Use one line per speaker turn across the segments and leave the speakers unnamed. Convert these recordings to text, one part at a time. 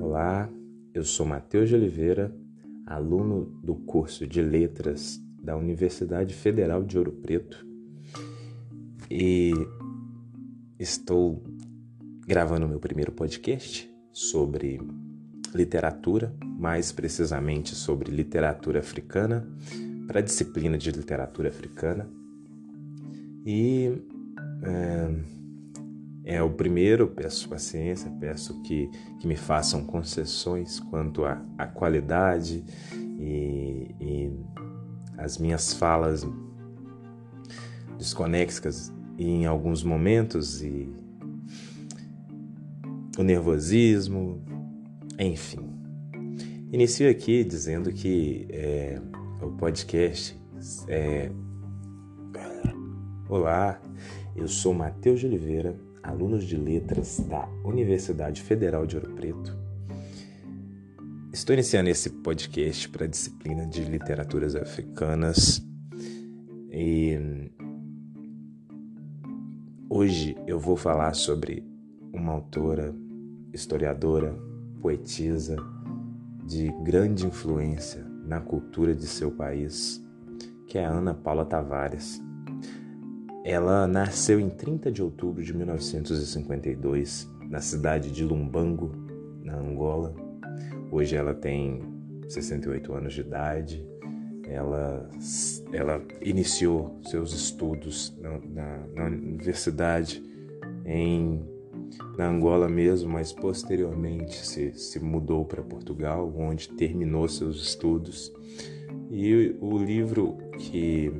Olá, eu sou Matheus de Oliveira, aluno do curso de Letras da Universidade Federal de Ouro Preto e estou gravando meu primeiro podcast sobre literatura, mais precisamente sobre literatura africana, para a disciplina de literatura africana. E é, é, o primeiro, peço paciência, peço que, que me façam concessões quanto à, qualidade e, e as minhas falas desconexas em alguns momentos e o nervosismo, enfim. Inicio aqui dizendo que é, o podcast é... Olá, eu sou Matheus de Oliveira, aluno de letras da Universidade Federal de Ouro Preto. Estou iniciando esse podcast para a disciplina de literaturas africanas e hoje eu vou falar sobre uma autora, historiadora, poetisa de grande influência na cultura de seu país, que é Ana Paula Tavares. Ela nasceu em 30 de outubro de 1952 na cidade de Lumbango, na Angola. Hoje ela tem 68 anos de idade. Ela, ela iniciou seus estudos na, na, na universidade em na Angola mesmo, mas posteriormente se, se mudou para Portugal, onde terminou seus estudos. E o livro que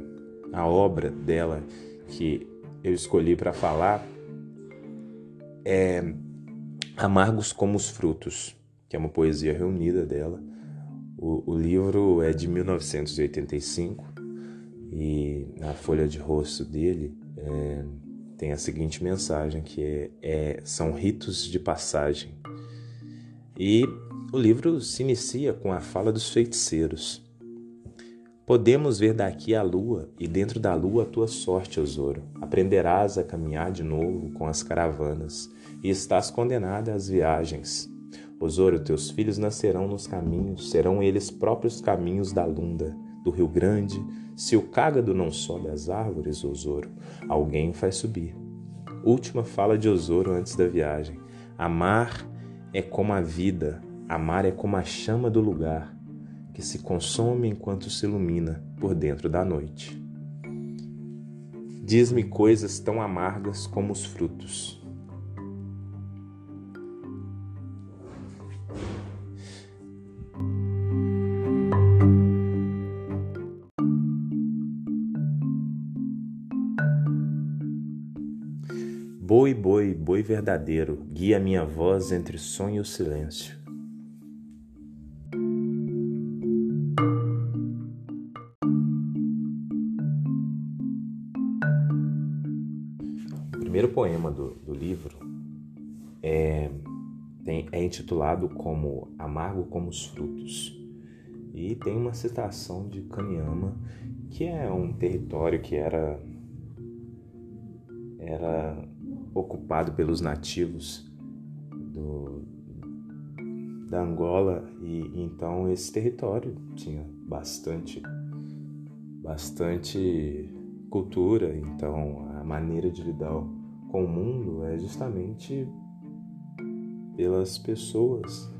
a obra dela que eu escolhi para falar é Amargos como os Frutos, que é uma poesia reunida dela. O, o livro é de 1985 e na folha de rosto dele é, tem a seguinte mensagem que é, é, são ritos de passagem. E o livro se inicia com a fala dos feiticeiros. Podemos ver daqui a lua e dentro da lua a tua sorte, Osoro. Aprenderás a caminhar de novo com as caravanas e estás condenada às viagens. Osoro, teus filhos nascerão nos caminhos, serão eles próprios caminhos da Lunda, do Rio Grande, se o cágado não sobe as árvores, Osoro, alguém o faz subir. Última fala de Osoro antes da viagem. Amar é como a vida, amar é como a chama do lugar, que se consome enquanto se ilumina por dentro da noite. Diz-me coisas tão amargas como os frutos Boi, boi, boi verdadeiro, guia minha voz entre sonho e silêncio. Poema do, do livro é, tem, é intitulado como Amargo como os Frutos. E tem uma citação de Kanyama, que é um território que era era ocupado pelos nativos do, da Angola. E então esse território tinha bastante bastante cultura, então a maneira de lidar com o mundo é justamente pelas pessoas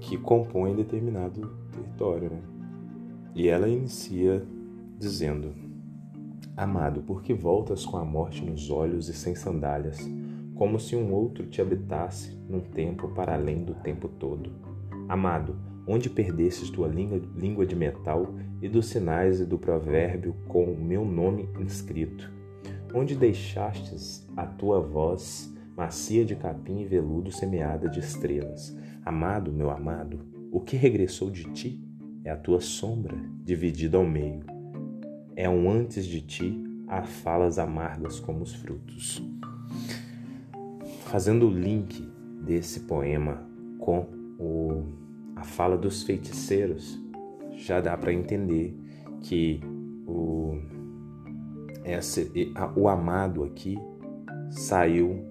que compõem determinado território, né? E ela inicia dizendo: Amado, por que voltas com a morte nos olhos e sem sandálias, como se um outro te habitasse num tempo para além do tempo todo? Amado, onde perdestes tua língua de metal e dos sinais e do provérbio com o meu nome inscrito? Onde deixastes a tua voz macia de capim e veludo semeada de estrelas? Amado, meu amado, o que regressou de ti é a tua sombra dividida ao meio é um antes de ti a falas amargas como os frutos. Fazendo o link desse poema com o, a fala dos feiticeiros, já dá para entender que o, essa, o amado aqui saiu.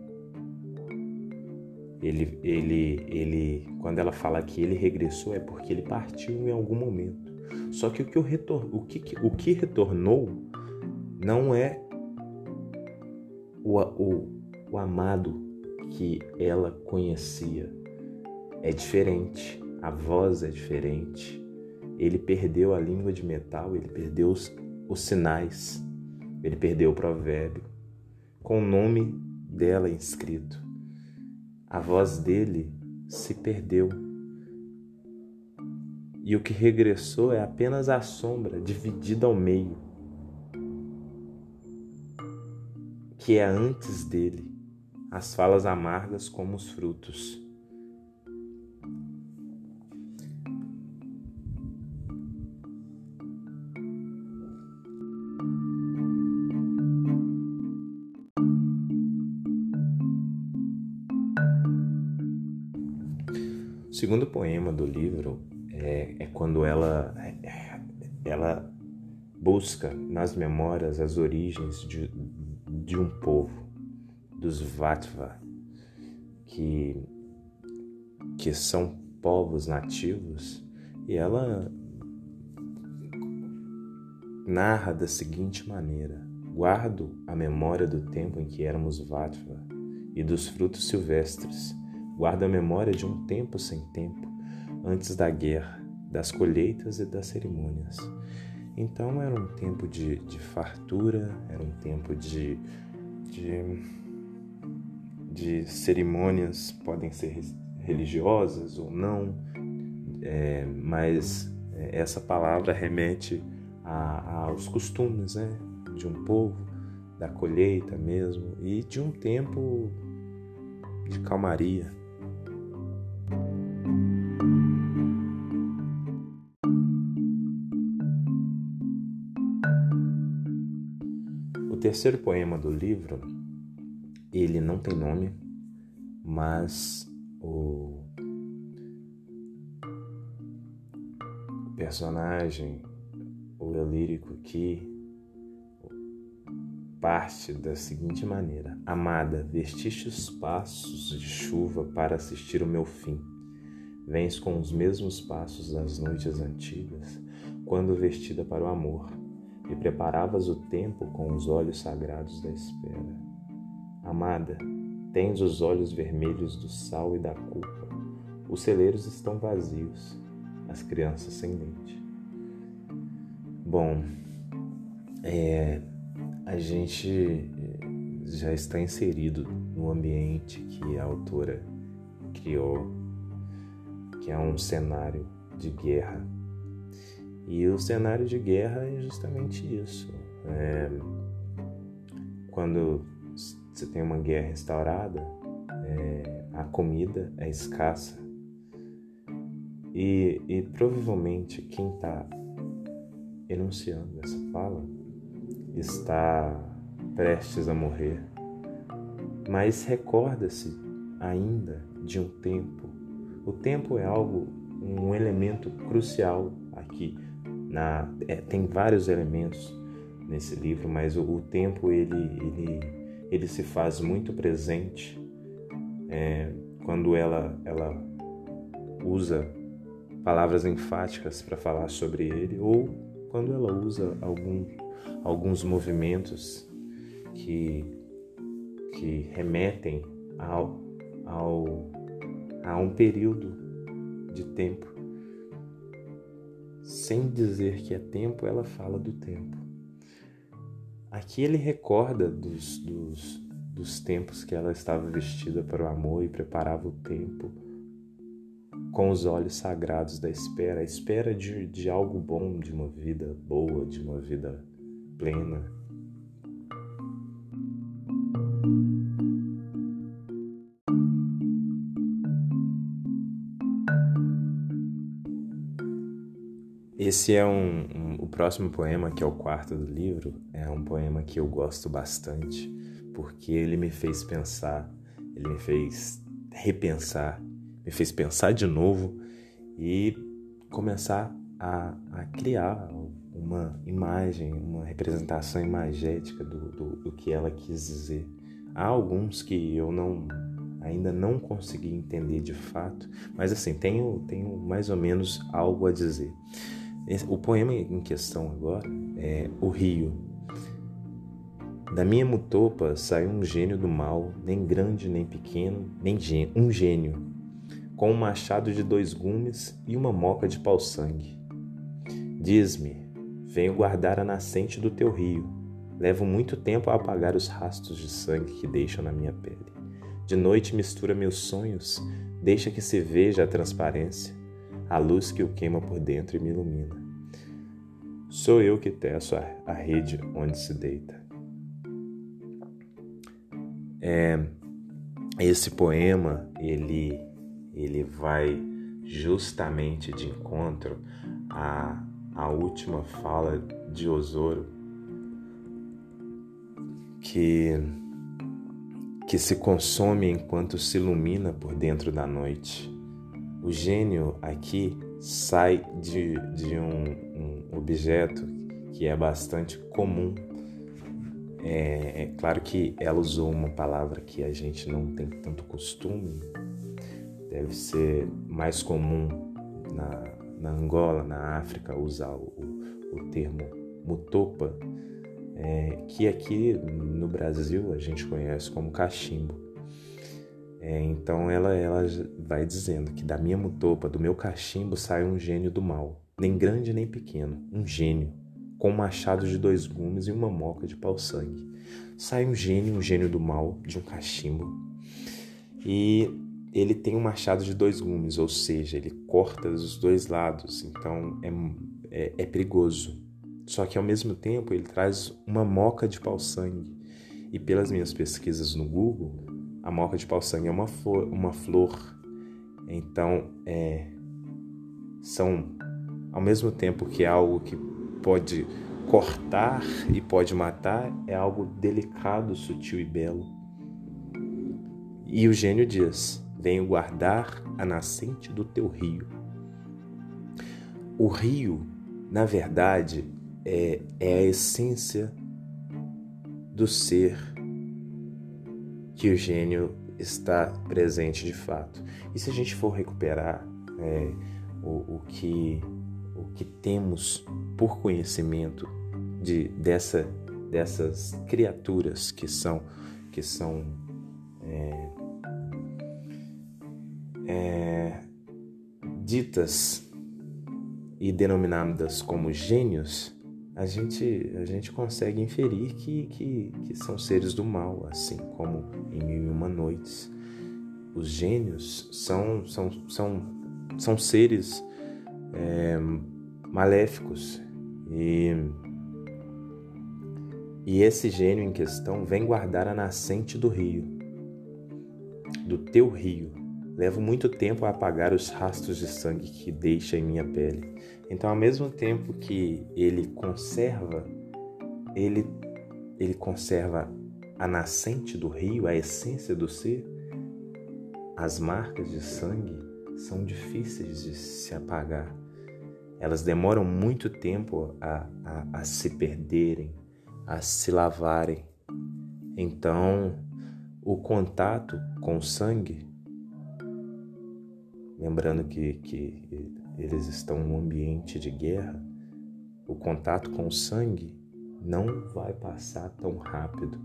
Ele, ele, ele, quando ela fala que ele regressou é porque ele partiu em algum momento. Só que o que, o retor, o que, o que retornou não é o, o, o amado que ela conhecia. É diferente, a voz é diferente. Ele perdeu a língua de metal, ele perdeu os, os sinais, ele perdeu o provérbio, com o nome dela inscrito. A voz dele se perdeu. E o que regressou é apenas a sombra dividida ao meio, que é antes dele, as falas amargas como os frutos. Segundo poema do livro é, é quando ela, ela busca nas memórias as origens de, de um povo, dos Vatva, que, que são povos nativos, e ela narra da seguinte maneira: Guardo a memória do tempo em que éramos Vatva e dos frutos silvestres. Guardo a memória de um tempo sem tempo, antes da guerra, das colheitas e das cerimônias. Então era um tempo de, de fartura, era um tempo de, de, de cerimônias, podem ser religiosas ou não, é, mas é, essa palavra remete a, aos costumes né, de um povo, da colheita mesmo, e de um tempo de calmaria. Terceiro poema do livro, ele não tem nome, mas o, personagem, o eu lírico aqui, parte da seguinte maneira: Amada, vestiste os passos de chuva para assistir o meu fim. Vens com os mesmos passos das noites antigas, quando vestida para o amor e preparavas o tempo com os olhos sagrados da espera. Amada, tens os olhos vermelhos do sal e da culpa. Os celeiros estão vazios, as crianças sem leite. Bom, é, a gente é, já está inserido no ambiente que a autora criou, que é um cenário de guerra e o cenário de guerra é justamente isso. É, quando você tem uma guerra instaurada, é, a comida é escassa. E, e provavelmente quem está enunciando essa fala está prestes a morrer, mas recorda-se ainda de um tempo. O tempo é algo, um elemento crucial aqui na, é, tem vários elementos nesse livro, mas o, o tempo ele, ele, ele se faz muito presente é, quando ela, ela usa palavras enfáticas para falar sobre ele ou quando ela usa algum, alguns movimentos que, que remetem ao, ao, a um período de tempo sem dizer que é tempo, ela fala do tempo. Aqui ele recorda dos, dos, dos tempos que ela estava vestida para o amor e preparava o tempo com os olhos sagrados da espera, a espera de, de algo bom, de uma vida boa, de uma vida plena. Esse é um, um, o próximo poema, que é o quarto do livro, é um poema que eu gosto bastante, porque ele me fez pensar, ele me fez repensar, me fez pensar de novo e começar a, a criar uma imagem, uma representação imagética do, do, do, que ela quis dizer. Há alguns que eu não ainda não consegui entender de fato, mas assim, tenho, tenho mais ou menos algo a dizer. O poema em questão agora é O Rio. Da minha mutopa saiu um gênio do mal, nem grande nem pequeno, nem gênio, um gênio, com um machado de dois gumes e uma moca de pau-sangue. Diz-me, venho guardar a nascente do teu rio. Levo muito tempo a apagar os rastros de sangue que deixam na minha pele. De noite mistura meus sonhos, deixa que se veja a transparência, a luz que o queima por dentro e me ilumina. Sou eu que teço a, a rede onde se deita. É, esse poema ele ele vai justamente de encontro à, à última fala de Osoro que que se consome enquanto se ilumina por dentro da noite. O gênio aqui sai de, de um, um objeto que é bastante comum. É, é, claro que ela usou uma palavra que a gente não tem tanto costume, deve ser mais comum na, na Angola, na África, usar o, o termo mutopa, é, que aqui no Brasil a gente conhece como cachimbo. É, então ela, ela vai dizendo que da minha mutopa, do meu cachimbo, sai um gênio do mal, nem grande nem pequeno, um gênio, com um machado de dois gumes e uma moca de pau-sangue. Sai um gênio, um gênio do mal, de um cachimbo. E ele tem um machado de dois gumes, ou seja, ele corta dos dois lados, então é, é, é perigoso. Só que ao mesmo tempo ele traz uma moca de pau-sangue. E pelas minhas pesquisas no Google, a moca de pau-sangue é uma flor, uma flor. Então, é, são ao mesmo tempo que é algo que pode cortar e pode matar, é algo delicado, sutil e belo. E o gênio diz: Venho guardar a nascente do teu rio. O rio, na verdade, é, é a essência do ser que o gênio está presente de fato. E se a gente for recuperar é, o, o, que, o que temos por conhecimento de, dessa, dessas criaturas que são, que são é, é, ditas e denominadas como gênios, a gente, a gente consegue inferir que, que, que são seres do mal, assim como em Mil e Uma Noites. Os gênios são, são, são, são seres é, maléficos e, e esse gênio em questão vem guardar a nascente do rio, do teu rio. Levo muito tempo a apagar os rastros de sangue que deixa em minha pele. Então, ao mesmo tempo que ele conserva, ele, ele conserva a nascente do rio, a essência do ser, as marcas de sangue são difíceis de se apagar. Elas demoram muito tempo a, a, a se perderem, a se lavarem. Então, o contato com o sangue, lembrando que, que eles estão num ambiente de guerra, o contato com o sangue não vai passar tão rápido.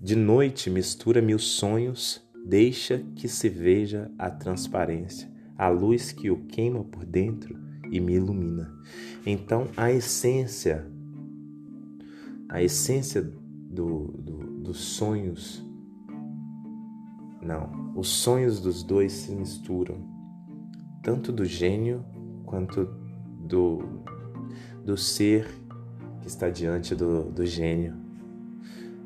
De noite mistura-me os sonhos, deixa que se veja a transparência, a luz que o queima por dentro e me ilumina. Então a essência, a essência do, do, dos sonhos, não, os sonhos dos dois se misturam tanto do gênio quanto do, do ser que está diante do, do gênio,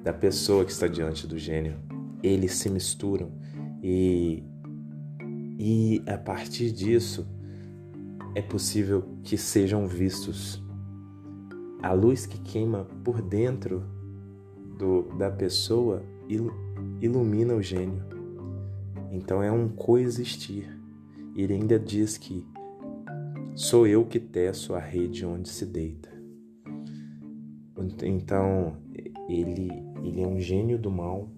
da pessoa que está diante do gênio. Eles se misturam e, e a partir disso é possível que sejam vistos. A luz que queima por dentro do, da pessoa ilumina o gênio. Então é um coexistir ele ainda diz que sou eu que teço a rede onde se deita. Então, ele, ele é um gênio do mal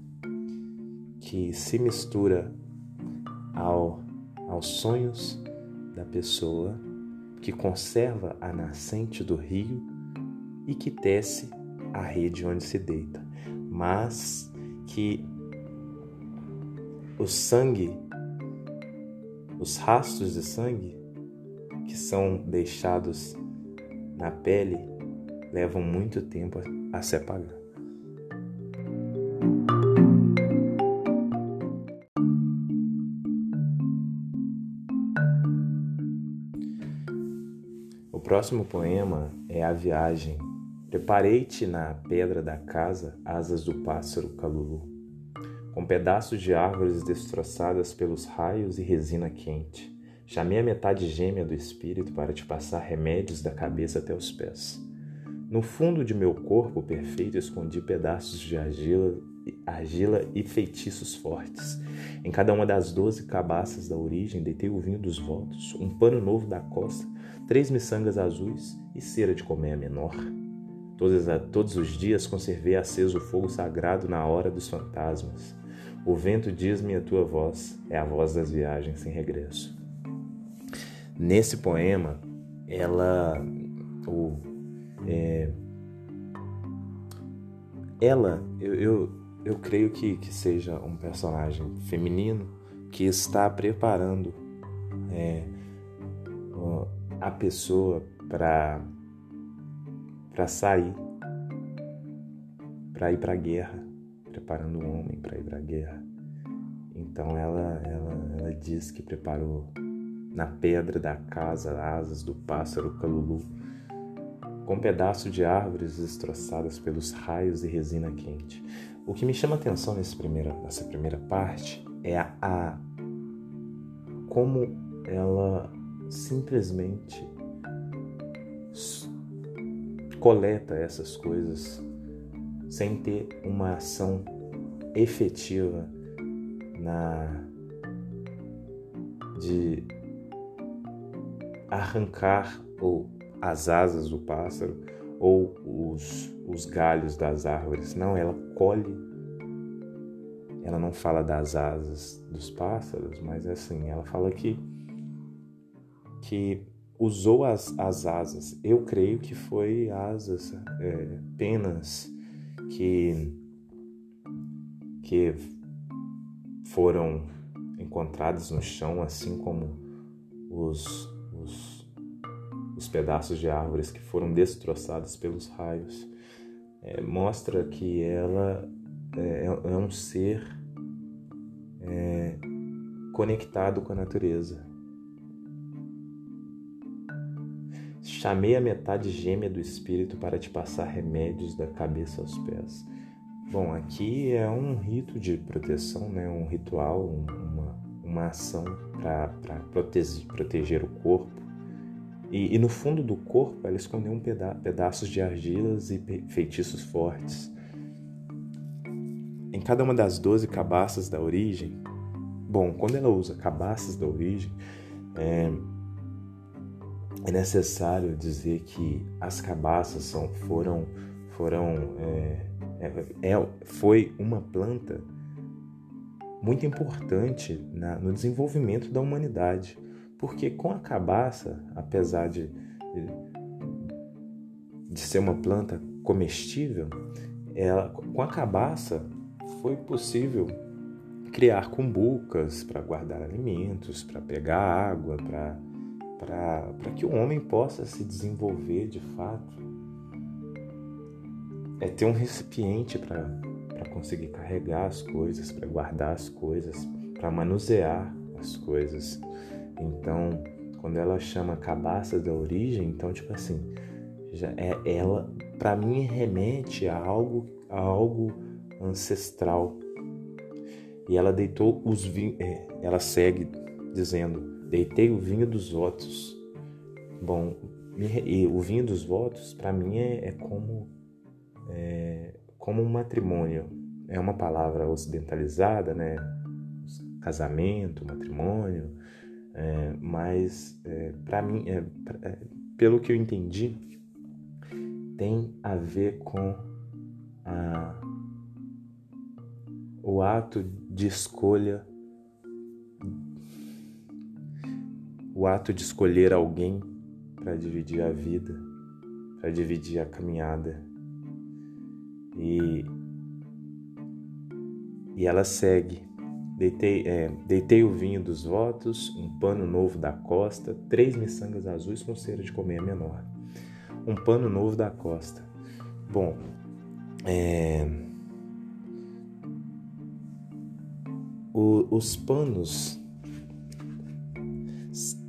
que se mistura ao, aos sonhos da pessoa, que conserva a nascente do rio e que tece a rede onde se deita, mas que o sangue, os rastros de sangue que são deixados na pele levam muito tempo a se apagar. O próximo poema é A Viagem. Preparei-te na pedra da casa asas do pássaro calulu, com pedaços de árvores destroçadas pelos raios e resina quente. Chamei a metade gêmea do espírito para te passar remédios da cabeça até os pés. No fundo de meu corpo perfeito escondi pedaços de argila, argila e feitiços fortes. Em cada uma das doze cabaças da origem deitei o vinho dos votos, um pano novo da costa, três miçangas azuis e cera de colmeia menor. Todos, todos os dias conservei aceso o fogo sagrado na hora dos fantasmas. O vento diz-me a tua voz, é a voz das viagens sem regresso. Nesse poema, ela, é, ela, eu, eu, eu creio que, que seja um personagem feminino que está preparando é, a pessoa para para sair, para ir para a guerra, preparando o homem para ir para a guerra. Então ela, ela, ela diz que preparou na pedra da casa asas do pássaro calulu, com pedaços de árvores destroçadas pelos raios e resina quente. O que me chama atenção nessa primeira, nessa primeira parte é a, a como ela simplesmente coleta essas coisas sem ter uma ação efetiva na de arrancar ou as asas do pássaro ou os, os galhos das árvores. Não, ela colhe. Ela não fala das asas dos pássaros, mas é assim, ela fala que que usou as, as asas. Eu creio que foi asas, é, penas que que foram encontradas no chão, assim como os os, os pedaços de árvores que foram destroçados pelos raios. É, mostra que ela é, é um ser é, conectado com a natureza. Chamei a metade gêmea do espírito para te passar remédios da cabeça aos pés. Bom, aqui é um rito de proteção, né? um ritual, uma, uma ação para proteger, proteger o corpo. E, e, no fundo do corpo ela escondeu um peda pedaços de argilas e feitiços fortes. Em cada uma das doze cabaças da origem, bom, quando ela usa cabaças da origem, é, é necessário dizer que as cabaças são, foram, foram é, é, é foi uma planta muito importante na, no desenvolvimento da humanidade, porque com a cabaça, apesar de, de, ser uma planta comestível, ela, com a cabaça foi possível criar cumbucas para guardar alimentos, para pegar água, para que o homem possa se desenvolver de fato. É ter um recipiente para para conseguir carregar as coisas, para guardar as coisas, para manusear as coisas. Então, quando ela chama cabaça da origem, então tipo assim, já é ela para mim remete a algo a algo ancestral. E ela deitou os vinhos, é, ela segue dizendo: "Deitei o vinho dos votos". Bom, e o vinho dos votos para mim é, é como é, como um matrimônio é uma palavra ocidentalizada, né? Casamento, matrimônio, É, mas, é, para mim, é, pra, é, pelo que eu entendi, tem a ver com a, o ato de escolha, o ato de escolher alguém para dividir a vida, para dividir a caminhada. E, e ela segue Deitei, é, deitei o vinho dos votos, um pano novo da costa, três miçangas azuis com cera de comer menor. Um pano novo da costa. Bom, é, o, os panos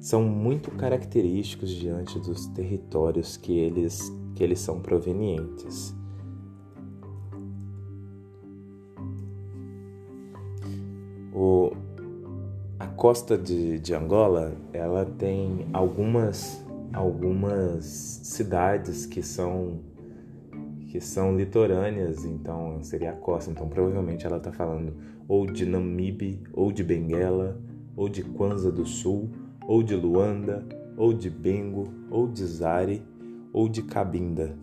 são muito característicos diante dos territórios que eles, que eles são provenientes. O, a costa de, de Angola, ela tem algumas, algumas cidades que são que são litorâneas, então seria a costa. Então provavelmente ela está falando ou de Namibe, ou de Benguela, ou de Kwanza do Sul, ou de Luanda, ou de Bengo, ou de Zare, ou de Cabinda.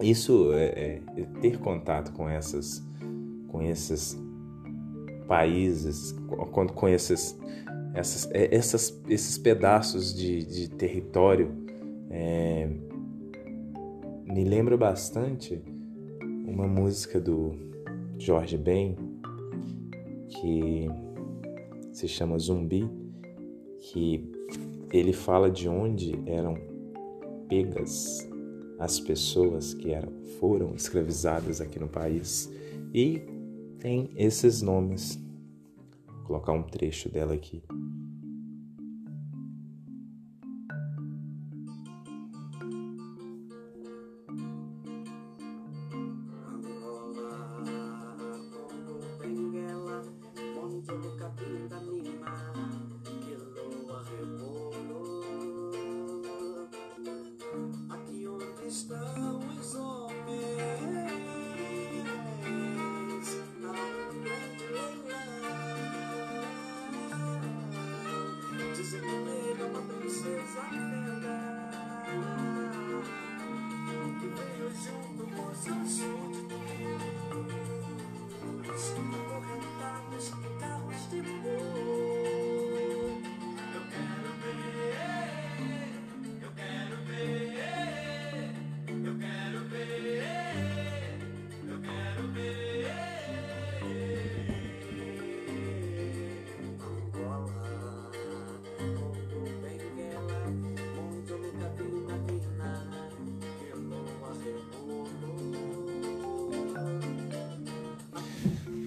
Isso é, é ter contato com essas com essas países, quando com esses, essas, é, essas, esses pedaços de, de território, é, me lembra bastante uma música do Jorge Ben que se chama Zumbi, que ele fala de onde eram pegas as pessoas que eram, foram escravizadas aqui no país e tem esses nomes. Vou colocar um trecho dela aqui.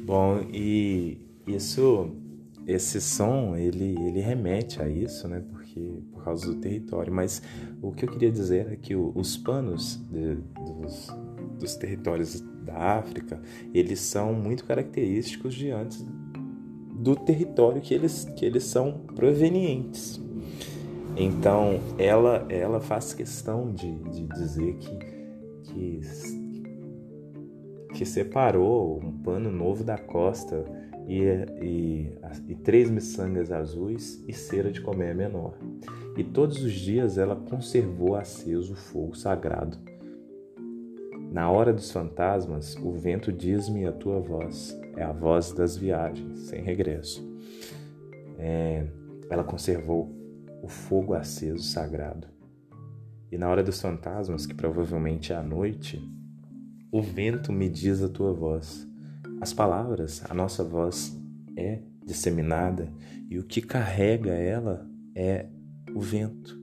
Bom, e isso, esse som, ele, ele remete a isso, né? Porque por causa do território. Mas o que eu queria dizer é que os panos de, dos, dos territórios da África, eles são muito característicos diante do território que eles, que eles são provenientes. Então, ela, ela faz questão de, de dizer que separou um pano novo da costa e, e, e três miçangas azuis e cera de comer menor. E todos os dias ela conservou aceso o fogo sagrado. Na hora dos fantasmas, o vento diz-me a tua voz, é a voz das viagens, sem regresso. É, ela conservou o fogo aceso sagrado. E na hora dos fantasmas, que provavelmente é a noite, o vento me diz a tua voz. As palavras, a nossa voz é disseminada e o que carrega ela é o vento.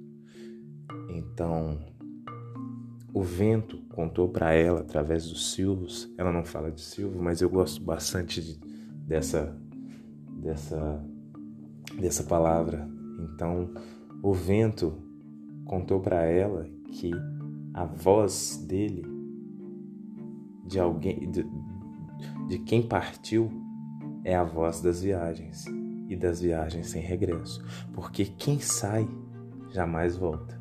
Então, o vento contou para ela através dos silvos. Ela não fala de silvo, mas eu gosto bastante de, dessa dessa dessa palavra. Então, o vento contou para ela que a voz dele de alguém, de, de quem partiu, é a voz das viagens e das viagens sem regresso, porque quem sai jamais volta.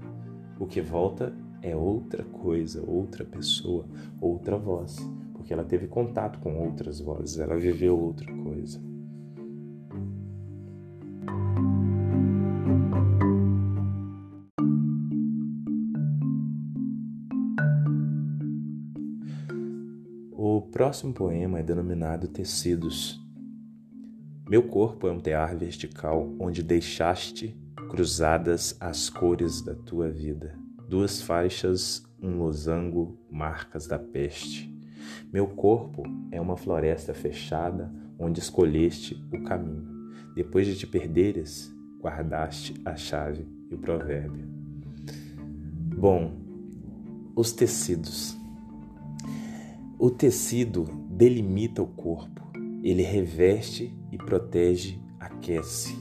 O que volta é outra coisa, outra pessoa, outra voz, porque ela teve contato com outras vozes, ela viveu outra coisa. Próximo poema é denominado Tecidos. Meu corpo é um tear vertical onde deixaste cruzadas as cores da tua vida. Duas faixas, um losango, marcas da peste. Meu corpo é uma floresta fechada onde escolheste o caminho. Depois de te perderes, guardaste a chave e o provérbio. Bom, os tecidos. O tecido delimita o corpo, ele reveste e protege, aquece.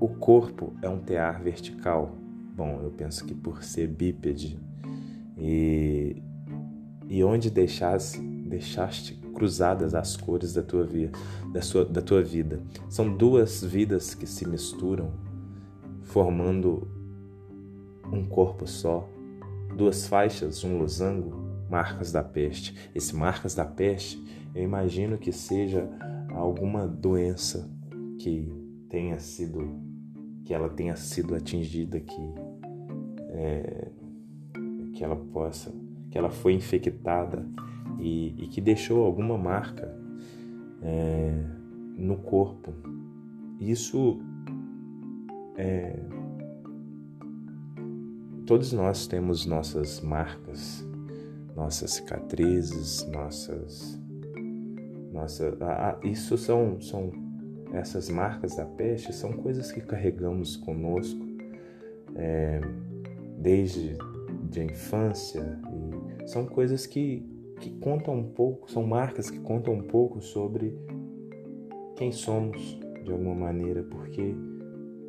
O corpo é um tear vertical. Bom, eu penso que por ser bípede e, e onde deixasse, deixaste cruzadas as cores da tua, vida, da, sua, da tua vida. São duas vidas que se misturam, formando um corpo só. Duas faixas, um losango, marcas da peste. Esse marcas da peste, eu imagino que seja alguma doença que tenha sido que ela tenha sido atingida que é, que ela possa que ela foi infectada e, e que deixou alguma marca é, no corpo. Isso é, todos nós temos nossas marcas, nossas cicatrizes, nossas, nossa, ah, isso são, são essas marcas da peste são coisas que carregamos conosco é, desde de a infância e são coisas que que contam um pouco, são marcas que contam um pouco sobre quem somos de alguma maneira, porque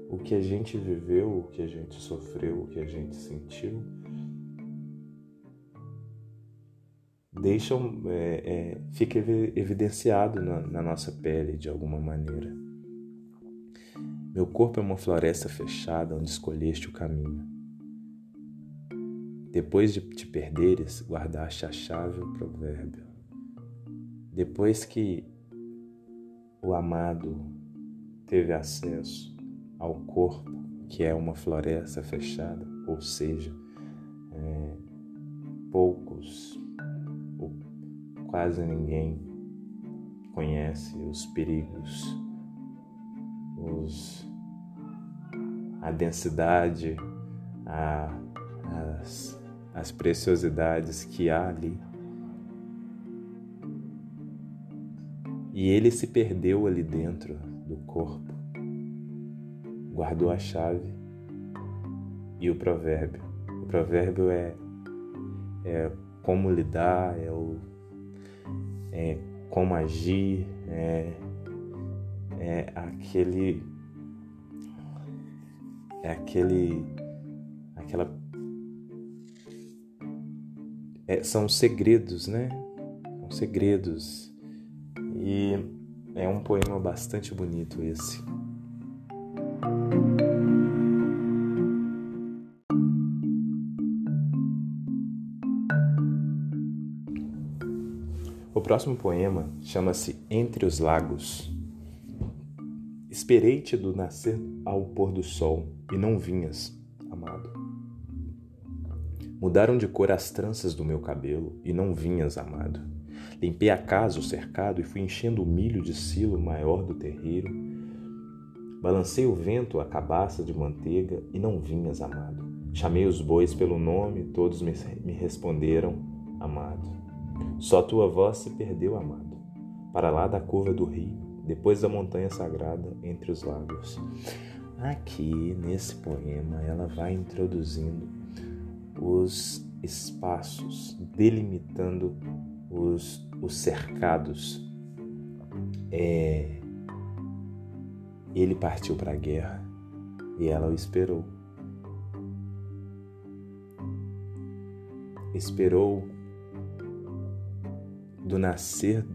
o que a gente viveu, o que a gente sofreu, o que a gente sentiu, deixam, é, é, fica evidenciado na, na nossa pele de alguma maneira. Meu corpo é uma floresta fechada onde escolheste o caminho. Depois de te perderes, guardaste a chave o provérbio. Depois que o amado teve acesso ao corpo, que é uma floresta fechada, ou seja, é, poucos, ou quase ninguém conhece os perigos, os, a densidade, a, as as preciosidades que há ali. E ele se perdeu ali dentro do corpo, guardou a chave e o provérbio. O provérbio é, é como lidar, é, o, é como agir, é, é aquele é aquele aquela é, são segredos, né? São segredos. E é um poema bastante bonito esse. Próximo poema chama-se Entre os Lagos. Esperei-te do nascer ao pôr do sol e não vinhas, amado. Mudaram de cor as tranças do meu cabelo e não vinhas, amado. Limpei a casa, o cercado e fui enchendo o milho de silo maior do terreiro. Balancei o vento, a cabaça de manteiga e não vinhas, amado. Chamei os bois pelo nome, todos me, me responderam, amado. Só tua voz se perdeu, amado, para lá da curva do rio, depois da montanha sagrada entre os lagos. Aqui, nesse poema, ela vai introduzindo os espaços, delimitando os, os cercados. É, ele partiu para a guerra e ela o esperou. Esperou do nascer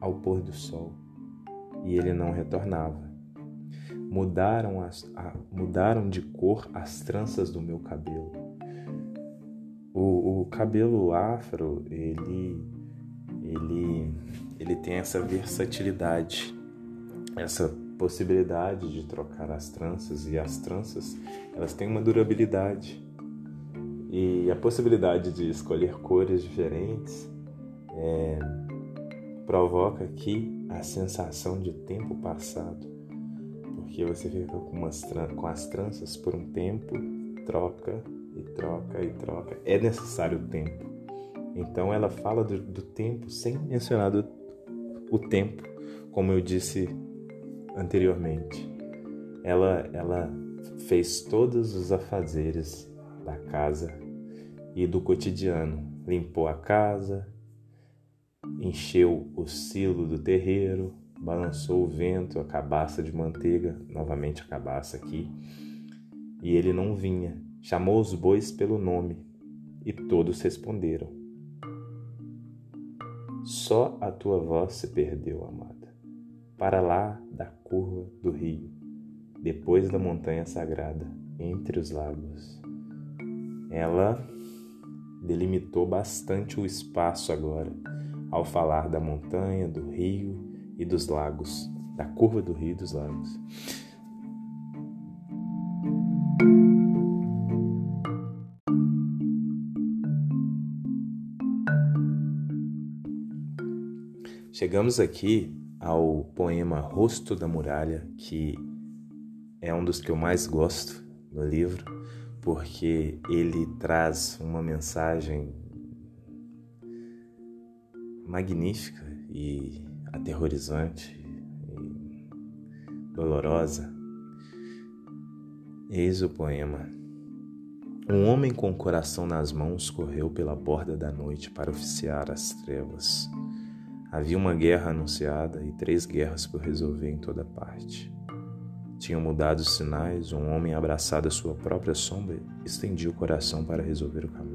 ao pôr do sol e ele não retornava. Mudaram, as, a, mudaram de cor as tranças do meu cabelo o, o cabelo afro, ele, ele, ele tem essa versatilidade, essa possibilidade de trocar as tranças e as tranças, elas têm uma durabilidade e a possibilidade de escolher cores diferentes é, provoca aqui a sensação de tempo passado, porque você fica com, umas, com as tranças por um tempo, troca e troca e troca. É necessário tempo. Então ela fala do, do tempo sem mencionar do, o tempo, como eu disse anteriormente. Ela, ela fez todos os afazeres da casa e do cotidiano. Limpou a casa, encheu o silo do terreiro, balançou o vento, a cabaça de manteiga, novamente a cabaça aqui, e ele não vinha. Chamou os bois pelo nome, e todos responderam. Só a tua voz se perdeu, amada, para lá da curva do rio, depois da montanha sagrada, entre os lagos. Ela delimitou bastante o espaço agora ao falar da montanha, do rio e dos lagos, da curva do rio e dos lagos. Chegamos aqui ao poema Rosto da Muralha, que é um dos que eu mais gosto no livro, porque ele traz uma mensagem magnífica e aterrorizante e dolorosa. Eis o poema. Um homem com o coração nas mãos correu pela borda da noite para oficiar as trevas. Havia uma guerra anunciada e três guerras por resolver em toda parte. Tinham mudado os sinais, um homem abraçado à sua própria sombra estendia o coração para resolver o caminho.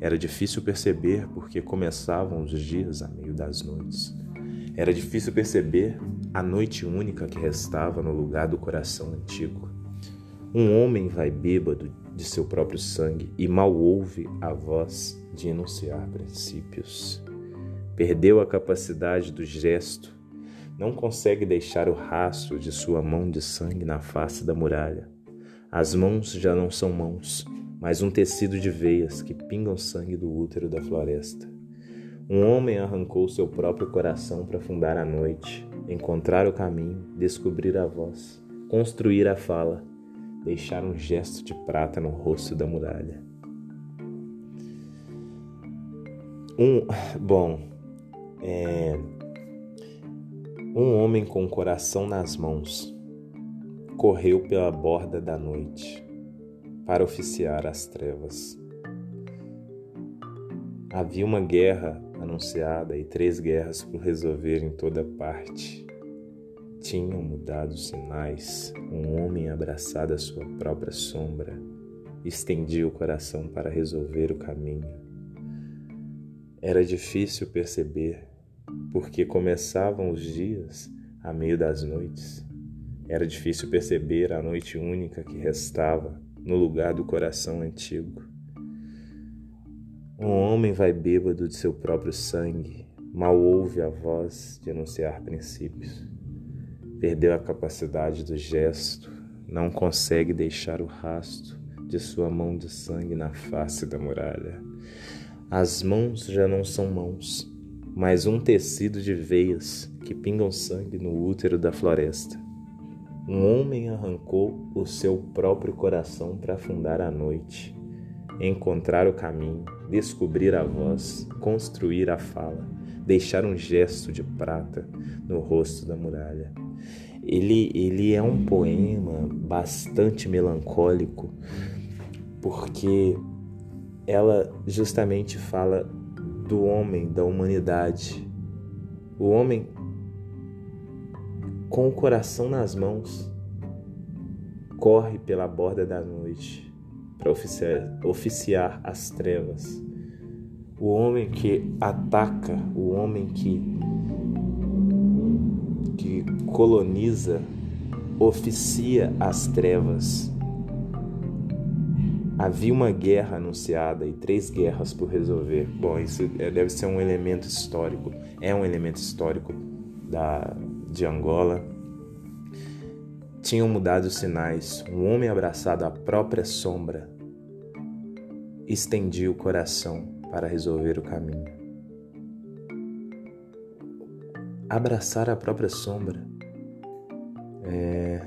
Era difícil perceber porque começavam os dias a meio das noites. Era difícil perceber a noite única que restava no lugar do coração antigo. Um homem vai bêbado de seu próprio sangue e mal ouve a voz de enunciar princípios. Perdeu a capacidade do gesto, não consegue deixar o rastro de sua mão de sangue na face da muralha. As mãos já não são mãos, mas um tecido de veias que pingam sangue do útero da floresta. Um homem arrancou seu próprio coração para fundar a noite, encontrar o caminho, descobrir a voz, construir a fala, deixar um gesto de prata no rosto da muralha. Um, bom, é, um homem com o coração nas mãos correu pela borda da noite para oficiar as trevas. Havia uma guerra anunciada e três guerras por resolver em toda parte. Tinham mudado sinais, um homem abraçado à sua própria sombra estendia o coração para resolver o caminho. Era difícil perceber, porque começavam os dias a meio das noites. Era difícil perceber a noite única que restava no lugar do coração antigo. Um homem vai bêbado de seu próprio sangue, mal ouve a voz de anunciar princípios. Perdeu a capacidade do gesto, não consegue deixar o rasto de sua mão de sangue na face da muralha. As mãos já não são mãos, mas um tecido de veias que pingam sangue no útero da floresta. Um homem arrancou o seu próprio coração para afundar a noite, encontrar o caminho, descobrir a voz, construir a fala, deixar um gesto de prata no rosto da muralha. Ele, ele é um poema bastante melancólico, porque ela justamente fala do homem, da humanidade. O homem com o coração nas mãos, corre pela borda da noite para oficiar, oficiar as trevas. O homem que ataca, o homem que, que coloniza, oficia as trevas. Havia uma guerra anunciada e três guerras por resolver. Bom, isso é, deve ser um elemento histórico. É um elemento histórico da, de Angola, tinham mudado os sinais. Um homem abraçado à própria sombra estendia o coração para resolver o caminho. Abraçar a própria sombra é,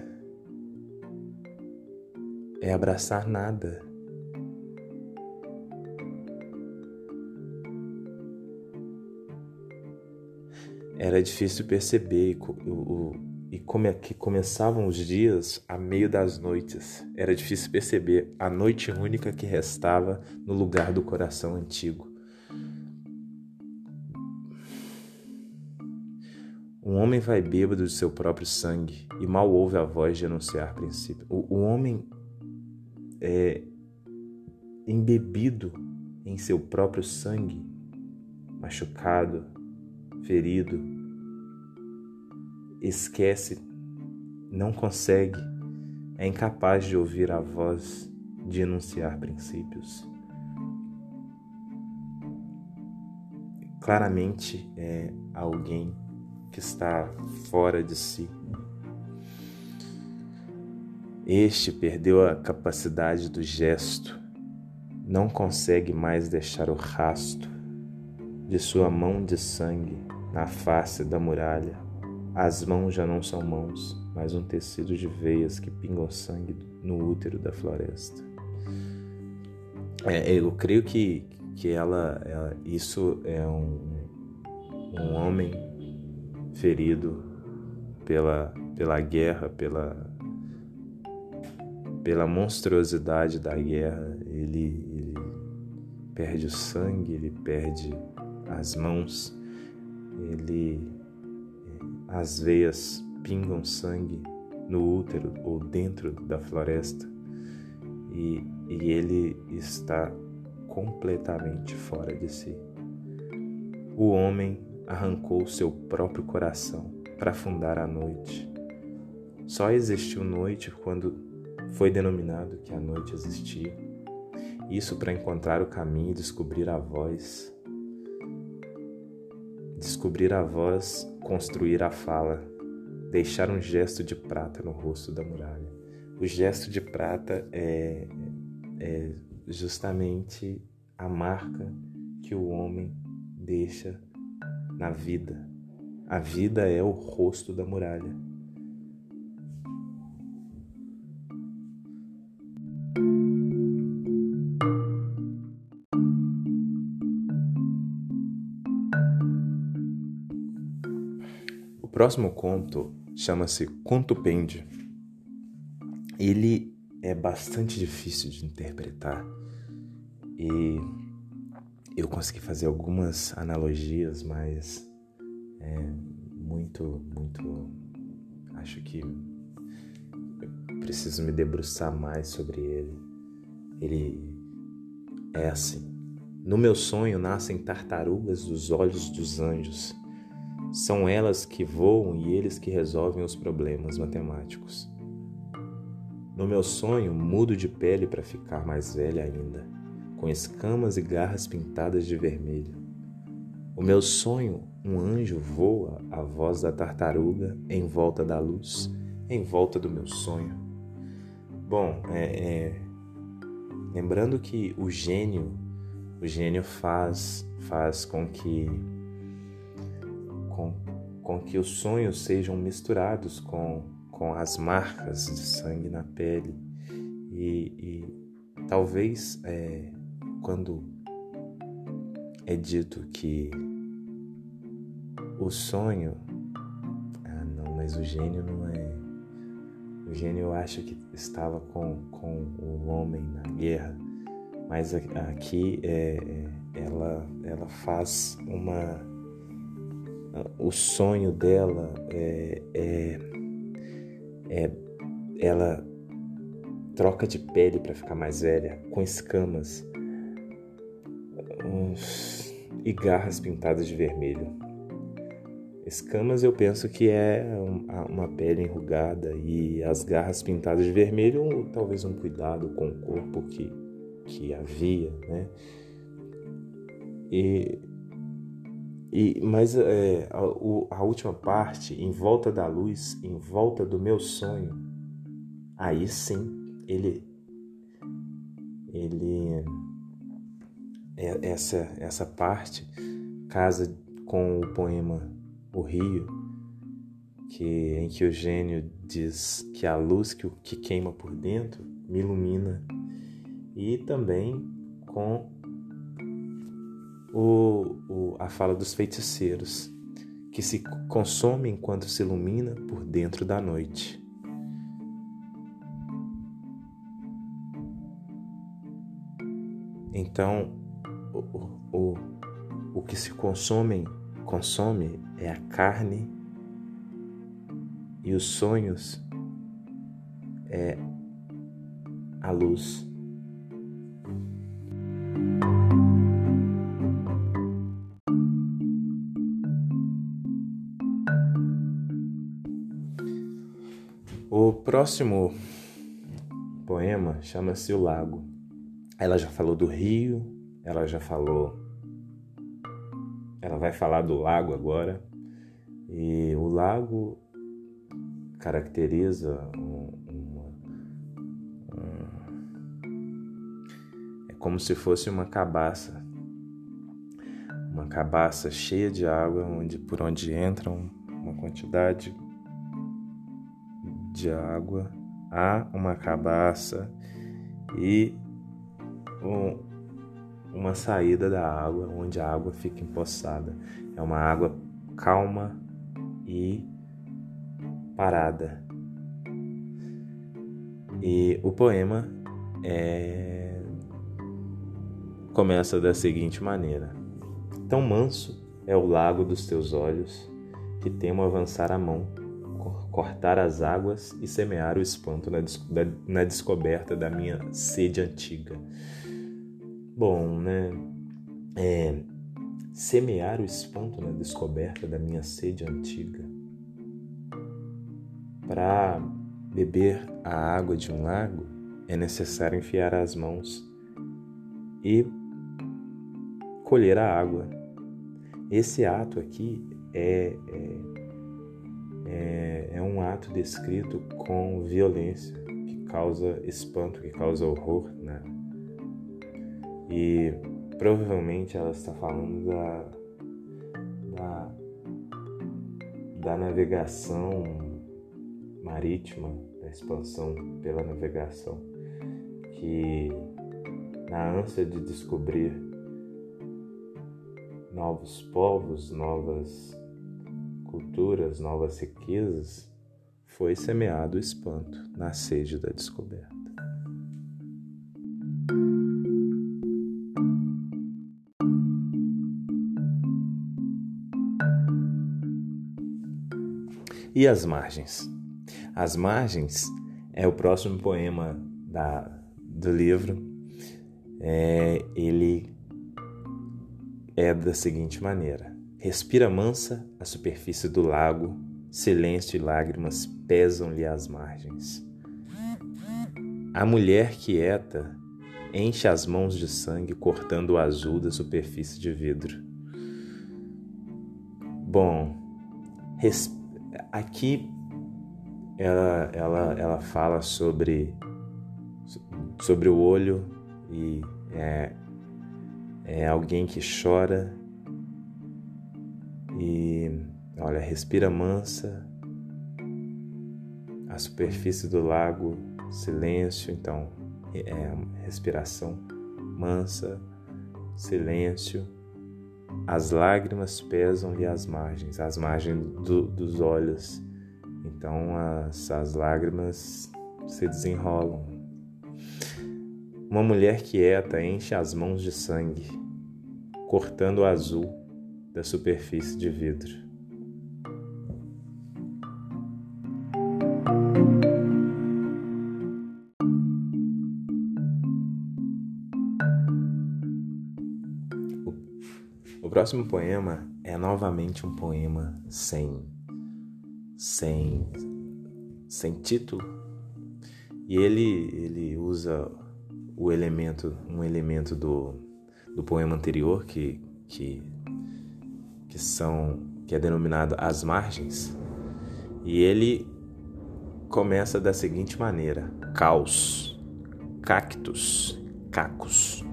é abraçar nada. Era difícil perceber o, o, e como é que começavam os dias a meio das noites. Era difícil perceber a noite única que restava no lugar do coração antigo. Um homem vai bêbado de seu próprio sangue e mal ouve a voz de anunciar princípio. O, o homem é embebido em seu próprio sangue, machucado, ferido, esquece, não consegue, é incapaz de ouvir a voz de enunciar princípios. Claramente é alguém que está fora de si. Este perdeu a capacidade do gesto, não consegue mais deixar o rasto de sua mão de sangue na face da muralha. As mãos já não são mãos, mas um tecido de veias que pingam sangue no útero da floresta. É, eu creio que, que ela, ela isso é um, um homem ferido pela, pela guerra, pela, pela monstruosidade da guerra. Ele, ele perde o sangue, ele perde as mãos, ele as veias pingam sangue no útero ou dentro da floresta e, e ele está completamente fora de si. O homem arrancou seu próprio coração para fundar a noite. Só existiu noite quando foi denominado que a noite existia. Isso para encontrar o caminho e descobrir a voz Descobrir a voz, construir a fala, deixar um gesto de prata no rosto da muralha. O gesto de prata é, é justamente a marca que o homem deixa na vida. A vida é o rosto da muralha. Próximo conto chama-se Conto Pende. Ele é bastante difícil de interpretar e eu consegui fazer algumas analogias, mas é muito, muito. Acho que preciso me debruçar mais sobre ele. Ele é assim. No meu sonho nascem tartarugas dos olhos dos anjos são elas que voam e eles que resolvem os problemas matemáticos. No meu sonho, mudo de pele para ficar mais velha ainda, com escamas e garras pintadas de vermelho. O meu sonho, um anjo voa a voz da tartaruga em volta da luz, em volta do meu sonho. Bom, é, é, lembrando que o gênio, o gênio faz, faz com que com que os sonhos sejam misturados com, com as marcas de sangue na pele. E, e talvez é, quando é dito que o sonho. Ah, não, mas o gênio não é. O gênio eu acho que estava com, com o homem na guerra, mas aqui é, é ela, ela faz uma o sonho dela é, é, é ela troca de pele para ficar mais velha, com escamas uns, e garras pintadas de vermelho. Escamas eu penso que é uma pele enrugada e as garras pintadas de vermelho, talvez um cuidado com o corpo que, que havia, né? E e, mas é, a, a, última parte, em volta da luz, em volta do meu sonho, aí sim ele, ele, é, essa essa parte casa com o poema o rio, que em que o gênio diz que a luz que, que queima por dentro me ilumina, e também com o, a fala dos feiticeiros, que se consome enquanto se ilumina por dentro da noite. Então, o, o, o que se consome, consome é a carne e os sonhos é a luz. Próximo poema chama-se O Lago. Ela já falou do rio, ela já falou. Ela vai falar do lago agora. E o lago caracteriza uma, é como se fosse uma cabaça, uma cabaça cheia de água, onde por onde entram uma quantidade de água, há uma cabaça e um, uma saída da água, onde a água fica empoçada. É uma água calma e parada. E o poema é... começa da seguinte maneira: Tão manso é o lago dos teus olhos que temo avançar a mão cortar as águas e semear o espanto na, na descoberta da minha sede antiga. Bom, né? É, semear o espanto na descoberta da minha sede antiga. Para beber a água de um lago, é necessário enfiar as mãos e colher a água. Esse ato aqui é, é é, é um ato descrito com violência, que causa espanto, que causa horror, né? E provavelmente ela está falando da, da, da navegação marítima, da expansão pela navegação, que na ânsia de descobrir novos povos, novas novas riquezas, foi semeado o espanto na sede da descoberta. E as margens? As margens é o próximo poema da, do livro. É, ele é da seguinte maneira: Respira mansa a superfície do lago, silêncio e lágrimas pesam-lhe as margens. A mulher quieta enche as mãos de sangue cortando o azul da superfície de vidro. Bom, aqui ela, ela, ela fala sobre, sobre o olho e é, é alguém que chora e olha, respira mansa, a superfície do lago, silêncio, então é respiração mansa, silêncio. As lágrimas pesam e as margens, as margens do, dos olhos. Então as, as lágrimas se desenrolam. Uma mulher quieta enche as mãos de sangue, cortando o azul da superfície de vidro. O próximo poema é novamente um poema sem sem sem título e ele ele usa o elemento um elemento do, do poema anterior que que que são que é denominado as margens, e ele começa da seguinte maneira: caos, cactos, cacos,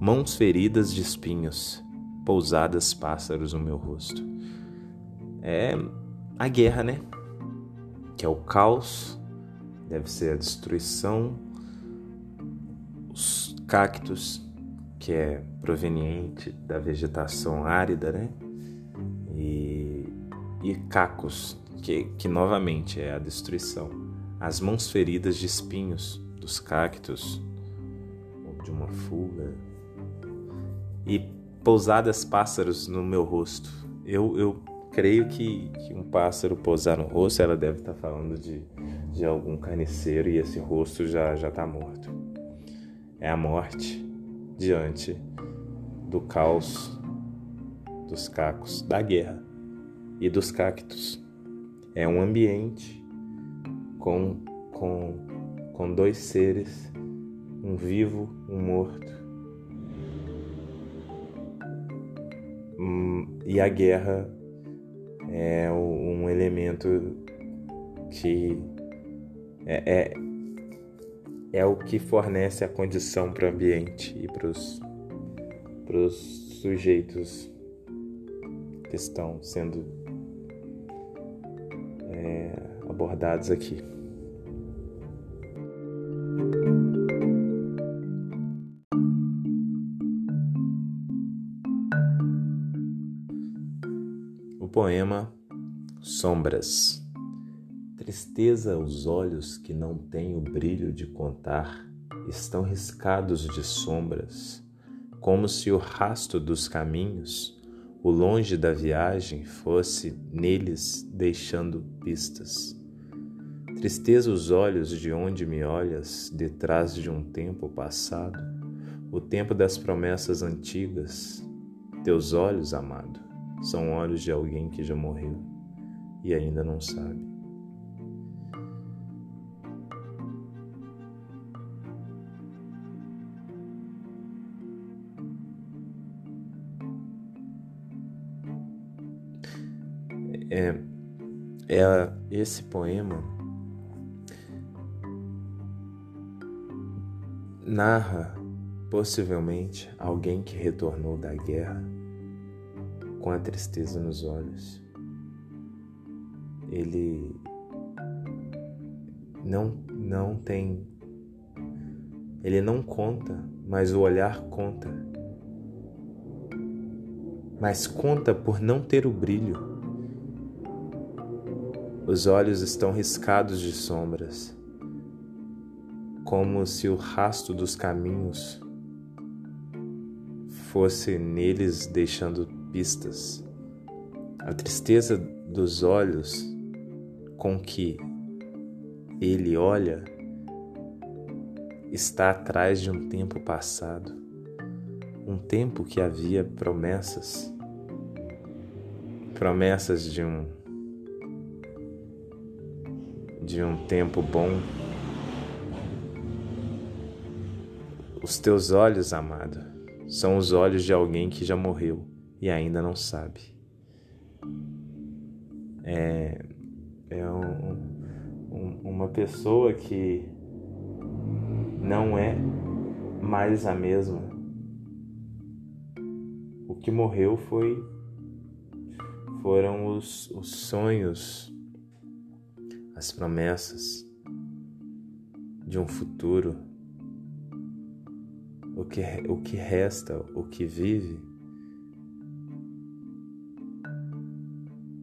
mãos feridas de espinhos, pousadas pássaros no meu rosto. é a guerra, né? Que é o caos, deve ser a destruição, os cactos, que é proveniente da vegetação árida, né? E, e cacos, que, que novamente é a destruição. As mãos feridas de espinhos dos cactos, de uma fuga. E pousadas pássaros no meu rosto. Eu, eu creio que, que, um pássaro pousar no rosto, ela deve estar falando de, de algum carniceiro e esse rosto já já está morto. É a morte diante do caos dos cacos, da guerra e dos cactos. É um ambiente com, com, com dois seres, um vivo, um morto. Hum, e a guerra é um elemento que é, é, é o que fornece a condição para o ambiente e para os sujeitos que estão sendo é, abordados aqui. O poema Sombras. Tristeza os olhos que não têm o brilho de contar, estão riscados de sombras, como se o rasto dos caminhos o longe da viagem fosse neles deixando pistas. Tristeza os olhos de onde me olhas, detrás de um tempo passado, o tempo das promessas antigas. Teus olhos, amado, são olhos de alguém que já morreu e ainda não sabe. É, é esse poema narra possivelmente alguém que retornou da guerra com a tristeza nos olhos. Ele não não tem ele não conta, mas o olhar conta. Mas conta por não ter o brilho. Os olhos estão riscados de sombras, como se o rasto dos caminhos fosse neles deixando pistas. A tristeza dos olhos com que ele olha está atrás de um tempo passado, um tempo que havia promessas, promessas de um de um tempo bom. Os teus olhos, amado, são os olhos de alguém que já morreu e ainda não sabe. É, é um, um, uma pessoa que não é mais a mesma. O que morreu foi foram os, os sonhos as promessas de um futuro, o que, o que resta, o que vive,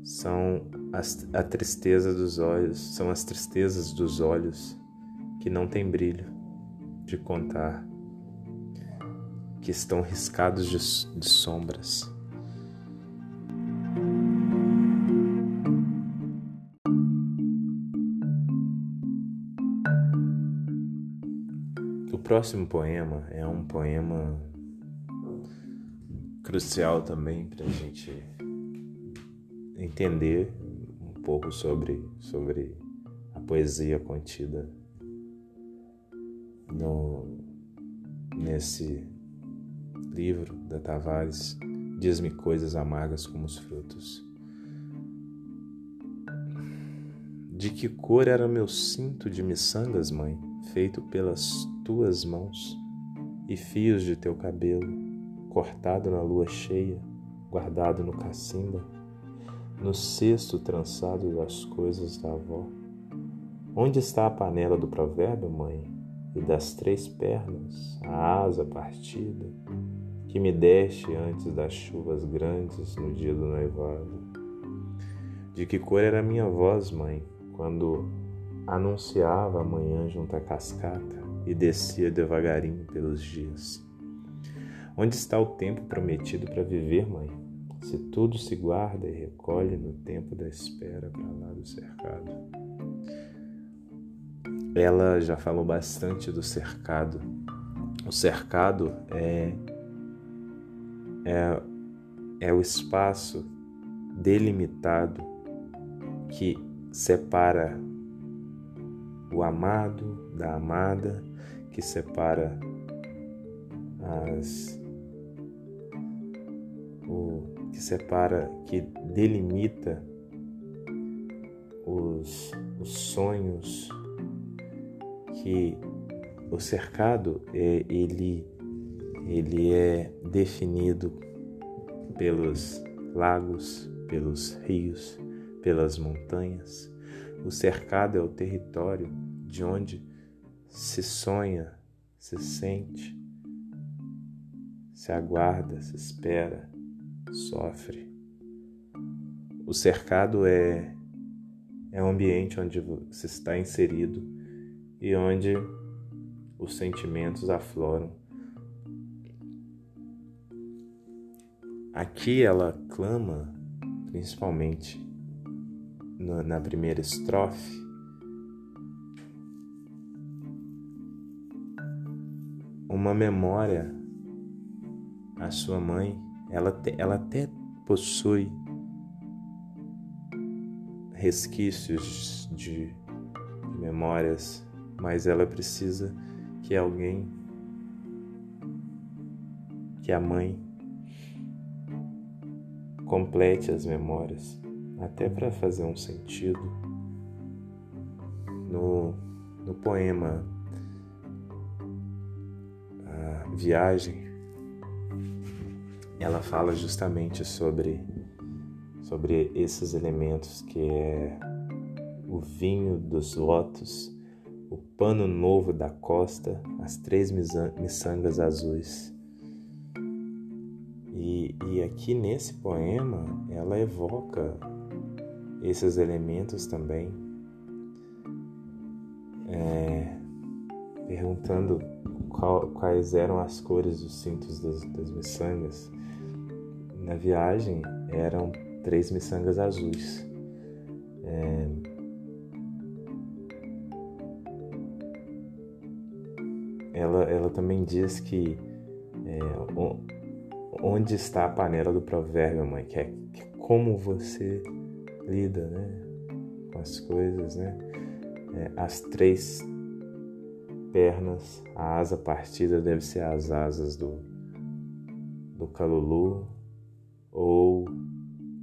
são as, a tristeza dos olhos, são as tristezas dos olhos que não têm brilho de contar, que estão riscados de, de sombras. Próximo poema é um poema crucial também para a gente entender um pouco sobre, sobre a poesia contida no, nesse livro da Tavares, Diz-me coisas amargas como os frutos. De que cor era meu cinto de miçangas, mãe, feito pelas tuas mãos e fios de teu cabelo, cortado na lua cheia, guardado no cacimba, no cesto trançado das coisas da avó? Onde está a panela do provérbio, mãe? E das três pernas, a asa partida, que me deste antes das chuvas grandes no dia do noivado? De que cor era minha voz, mãe, quando anunciava a manhã junto à cascata e descia devagarinho pelos dias? Onde está o tempo prometido para viver, mãe? Se tudo se guarda e recolhe no tempo da espera para lá do cercado. Ela já falou bastante do cercado. O cercado é, é, é o espaço delimitado que separa o amado da amada, que separa as o que separa, que delimita os, os sonhos, que o cercado é, ele, ele é definido pelos lagos, pelos rios, pelas montanhas. O cercado é o território de onde se sonha, se sente, se aguarda, se espera, sofre. O cercado é, é um ambiente onde você está inserido e onde os sentimentos afloram. Aqui ela clama, principalmente na primeira estrofe, uma memória à sua mãe ela, te, ela até possui resquícios de memórias, mas ela precisa que alguém, que a mãe, complete as memórias, até para fazer um sentido. No, no poema A Viagem, ela fala justamente sobre sobre esses elementos que é o vinho dos lotos, o pano novo da costa, as três miçangas azuis. E, e aqui nesse poema ela evoca esses elementos também, é, perguntando qual, quais eram as cores dos cintos das, das miçangas na viagem eram três miçangas azuis. É... Ela, ela também diz que é, onde está a panela do provérbio, mãe, que é, que é como você lida né, com as coisas, né? É, as três pernas, a asa partida deve ser as asas do, do calulu, ou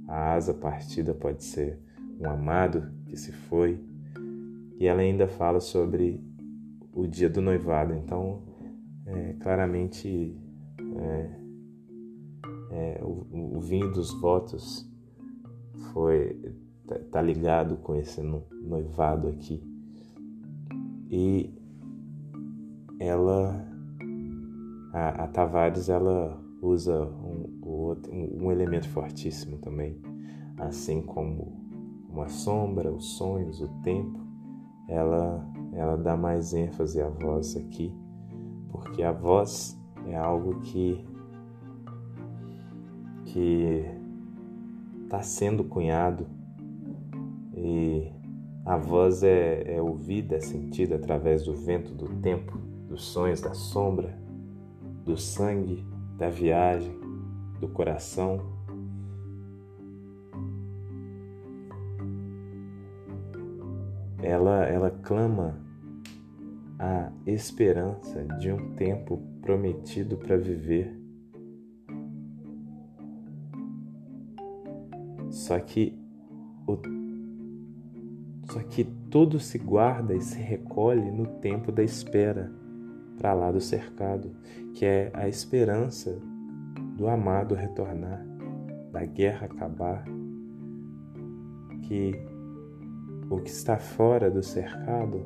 a asa partida pode ser um amado que se foi. E ela ainda fala sobre o dia do noivado, então é, claramente é, é, o, o, vinho dos votos foi tá, tá ligado com esse noivado aqui. E ela a, a Tavares ela usa um, um, um elemento fortíssimo também, assim como uma sombra, os sonhos, o tempo, ela, ela dá mais ênfase à voz aqui, porque a voz é algo que que está sendo cunhado e a voz é, é ouvida, é sentida através do vento, do tempo, dos sonhos, da sombra, do sangue, da viagem, do coração. Ela, ela clama a esperança de um tempo prometido para viver. Só que o, só que tudo se guarda e se recolhe no tempo da espera para lá do cercado, que é a esperança do amado retornar, da guerra acabar, que o que está fora do cercado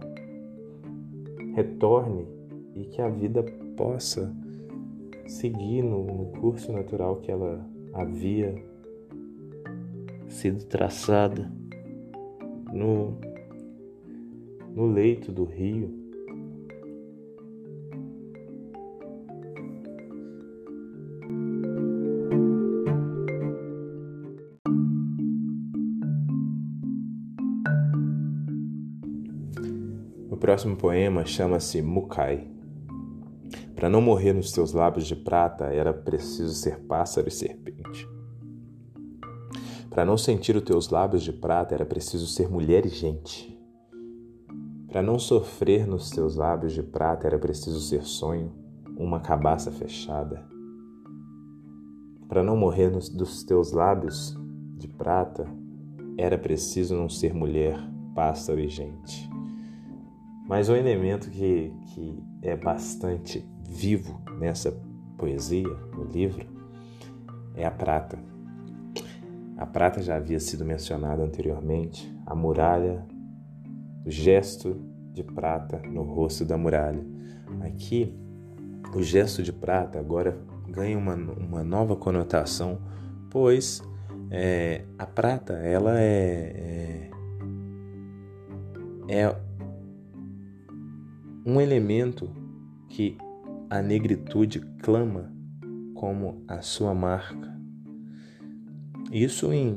retorne e que a vida possa seguir no, no curso natural que ela havia sido traçada no, no leito do rio. O próximo poema chama-se Mukai. Para não morrer nos teus lábios de prata, era preciso ser pássaro e serpente. Para não sentir os teus lábios de prata, era preciso ser mulher e gente. Para não sofrer nos teus lábios de prata, era preciso ser sonho, uma cabaça fechada. Para não morrer nos, dos teus lábios de prata, era preciso não ser mulher, pássaro e gente. Mas um elemento que, que é bastante vivo nessa poesia, no livro, é a prata. A prata já havia sido mencionada anteriormente, a muralha, o gesto de prata no rosto da muralha. Aqui, o gesto de prata agora ganha uma, uma nova conotação, pois é, a prata ela é, é, é um elemento que a negritude clama como a sua marca isso em,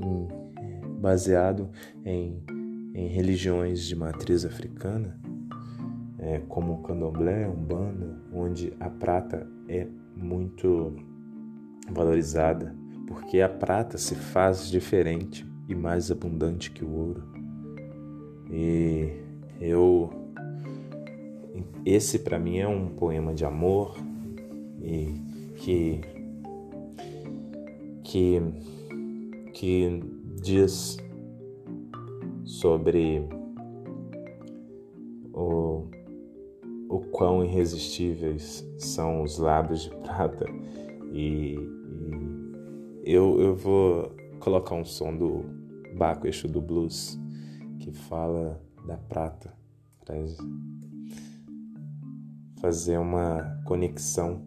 baseado em, em religiões de matriz africana, é, como o candomblé, umbanda, onde a prata é muito valorizada, porque a prata se faz diferente e mais abundante que o ouro. E eu esse para mim é um poema de amor e que que que diz sobre o, o quão irresistíveis são os lábios de prata. E, e eu, eu vou colocar um som do Baco Eixo do Blues que fala da prata para fazer uma conexão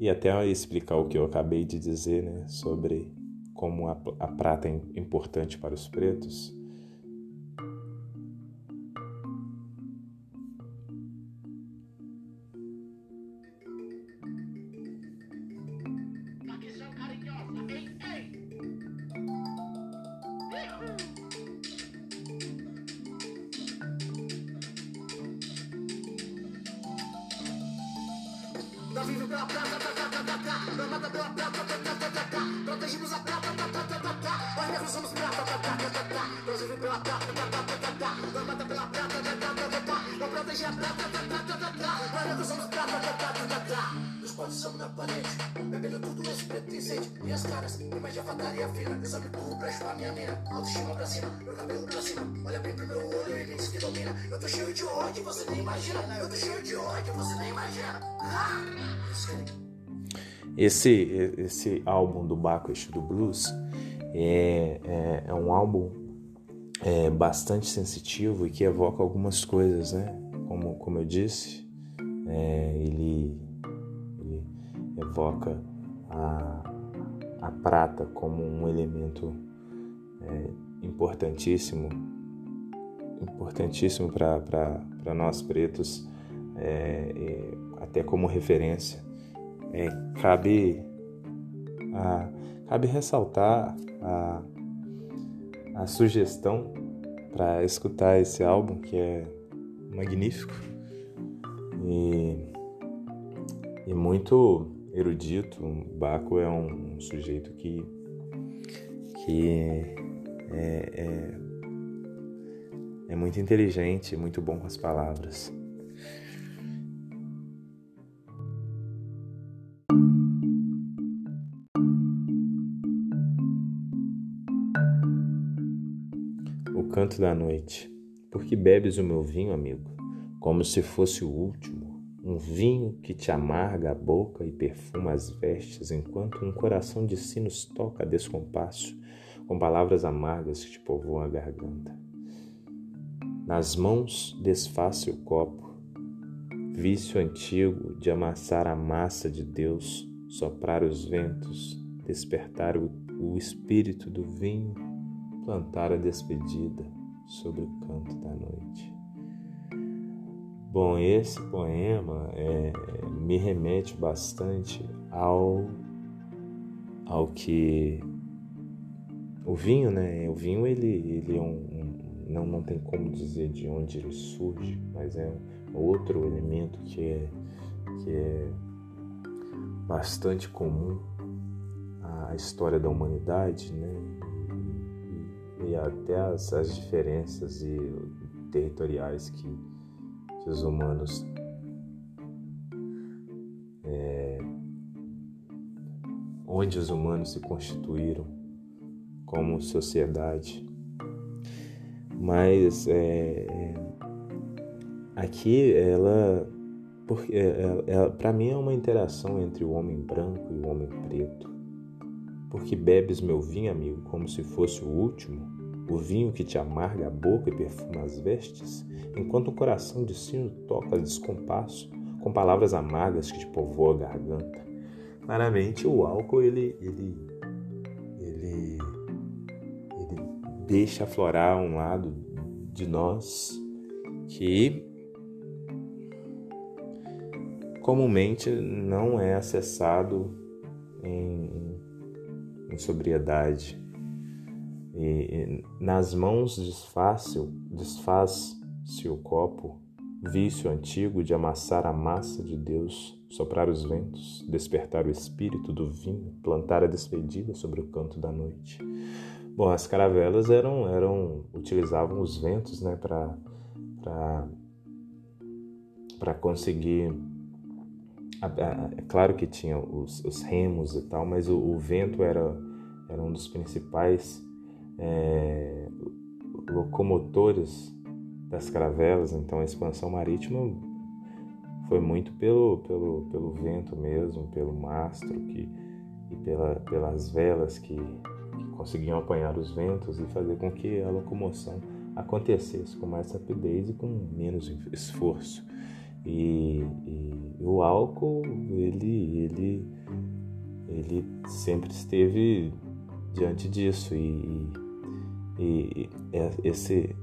e até explicar o que eu acabei de dizer né, sobre como a, a prata é importante para os pretos, Esse, álbum do Bacchus do Blues é, é, é um álbum é, bastante sensitivo e que evoca algumas coisas, né? Como, como eu disse, é, ele, ele, evoca a, a prata como um elemento é, importantíssimo, importantíssimo para nós pretos, é, até como referência é, cabe, a, cabe ressaltar a, a sugestão para escutar esse álbum que é magnífico e, e muito erudito. O Baco é um, sujeito que, que é, é, é muito inteligente, muito bom com as palavras. Canto da noite. Porque bebes o meu vinho, amigo, como se fosse o último, um vinho que te amarga a boca e perfuma as vestes, enquanto um coração de sinos toca a descompasso, com palavras amargas que te povoam a garganta. Nas mãos desface o copo, vício antigo de amassar a massa de Deus, soprar os ventos, despertar o, o espírito do vinho, plantar a despedida sobre o canto da noite. Bom, esse poema é, me remete bastante ao, ao que o vinho, né? O vinho ele, ele é um, um, não não tem como dizer de onde ele surge, mas é outro elemento que é que é bastante comum à história da humanidade, né? E, até as, as diferenças e territoriais que que os humanos é, onde os humanos se constituíram como sociedade. Mas é, é aqui ela, porque ela, ela para mim é uma interação entre o homem branco e o homem preto. Porque bebes meu vinho, amigo, como se fosse o último, o vinho que te amarga a boca e perfuma as vestes, enquanto o coração de sino toca descompasso com palavras amargas que te povoam a garganta. Claramente o álcool ele, ele, ele, ele deixa aflorar um lado de nós que comumente não é acessado em, em sobriedade e, nas mãos desfaz-se desfaz o copo, vício antigo de amassar a massa de Deus, soprar os ventos, despertar o espírito do vinho, plantar a despedida sobre o canto da noite. Bom, as caravelas eram, eram utilizavam os ventos, né, para para conseguir é claro que tinha os, os remos e tal, mas o, o, vento era, era um dos principais é, locomotores das caravelas, então a expansão marítima foi muito pelo, pelo, pelo vento mesmo, pelo mastro que, e pela, pelas velas que, que conseguiam apanhar os ventos e fazer com que a locomoção acontecesse com mais rapidez e com menos esforço. E, e, o álcool, ele, ele, ele sempre esteve diante disso e, e esse,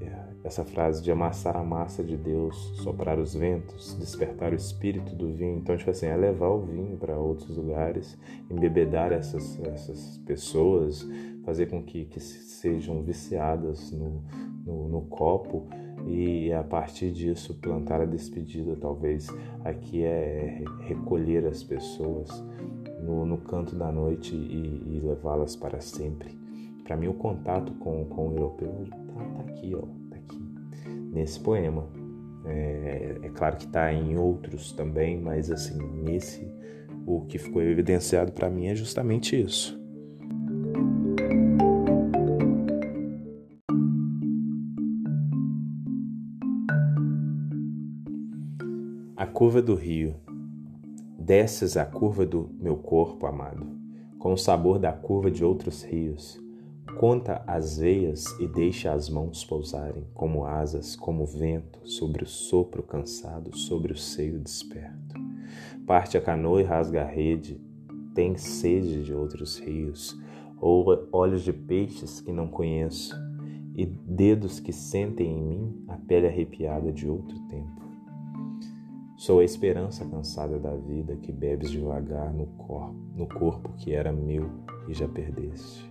essa frase de amassar a massa de Deus, soprar os ventos, despertar o espírito do vinho. Então, tipo assim, é levar o vinho para outros lugares, embebedar essas, essas pessoas, fazer com que, que sejam viciadas no, no, no copo e a partir disso plantar a despedida. Talvez aqui é recolher as pessoas no, no canto da noite e, e levá-las para sempre. Para mim, o contato com, com o europeu tá, tá aqui, ó, tá aqui, nesse poema. É, é claro que está em outros também, mas assim, nesse, o que ficou evidenciado para mim é justamente isso. A curva do rio. Desces a curva do meu corpo amado, com o sabor da curva de outros rios Conta as veias e deixa as mãos pousarem, como asas, como vento, sobre o sopro cansado, sobre o seio desperto. Parte a canoa e rasga a rede, tem sede de outros rios, ou olhos de peixes que não conheço, e dedos que sentem em mim a pele arrepiada de outro tempo. Sou a esperança cansada da vida que bebes devagar no corpo, no corpo que era meu e já perdeste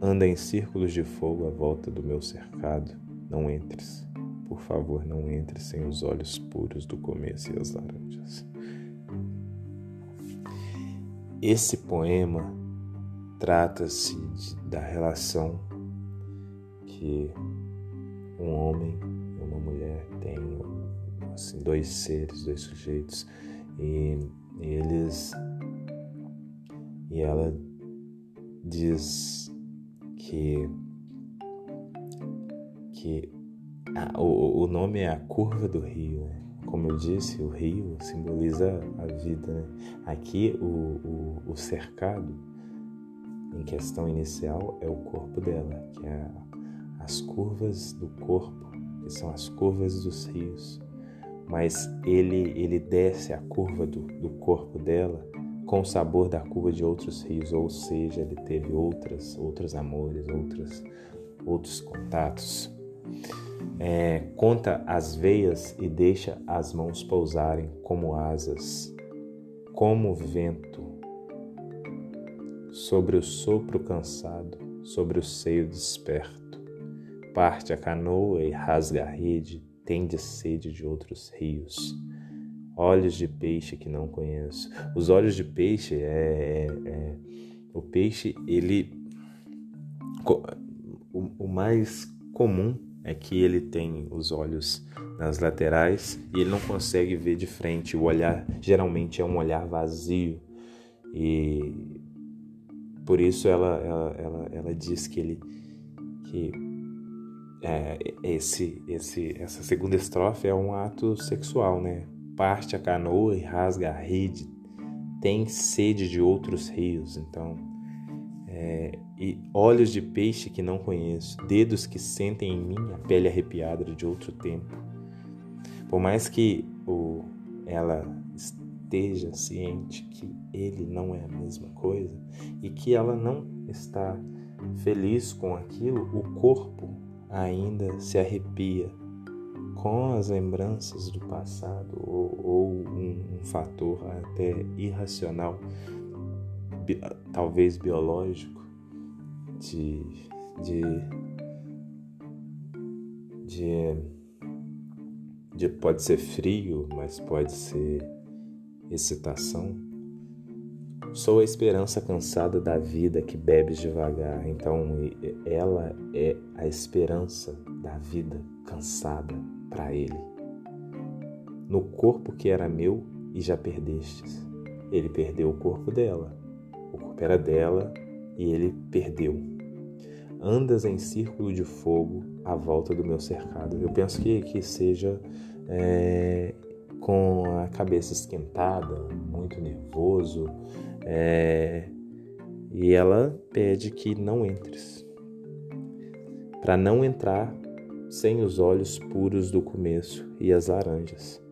anda em círculos de fogo à volta do meu cercado. Não entres, por favor, não entres sem os olhos puros do começo e as laranjas. Esse poema trata-se da relação que um homem e uma mulher têm, assim, dois seres, dois sujeitos, e eles e ela diz que que a, o, o nome é a curva do rio. Né? Como eu disse, o rio simboliza a vida. Né? Aqui o, o, o cercado em questão inicial é o corpo dela, que é as curvas do corpo, que são as curvas dos rios. Mas ele, ele desce a curva do, do corpo dela com o sabor da curva de outros rios, ou seja, ele teve outras, outros amores, outras, outros contatos. É, conta as veias e deixa as mãos pousarem como asas, como vento, sobre o sopro cansado, sobre o seio desperto. Parte a canoa e rasga a rede, tende sede de outros rios. Olhos de peixe que não conheço. Os olhos de peixe é, é, é o peixe ele o, o mais comum é que ele tem os olhos nas laterais e ele não consegue ver de frente. O olhar geralmente é um olhar vazio e por isso ela, ela, ela, ela diz que ele que é, esse, esse, essa segunda estrofe é um ato sexual, né? Parte a canoa e rasga a rede, tem sede de outros rios. Então, é, e olhos de peixe que não conheço, dedos que sentem em mim a pele arrepiada de outro tempo. Por mais que o, ela esteja ciente que ele não é a mesma coisa e que ela não está feliz com aquilo, o corpo ainda se arrepia com as lembranças do passado ou, ou um, um fator até irracional, bi, talvez biológico, de, de, de, de pode ser frio, mas pode ser excitação Sou a esperança cansada da vida que bebes devagar. Então, ela é a esperança da vida cansada para ele. No corpo que era meu e já perdestes. Ele perdeu o corpo dela. O corpo era dela e ele perdeu. Andas em círculo de fogo à volta do meu cercado. Eu penso que, que seja é, com a cabeça esquentada, muito nervoso, é, e ela pede que não entres. Para não entrar sem os olhos puros do começo e as laranjas.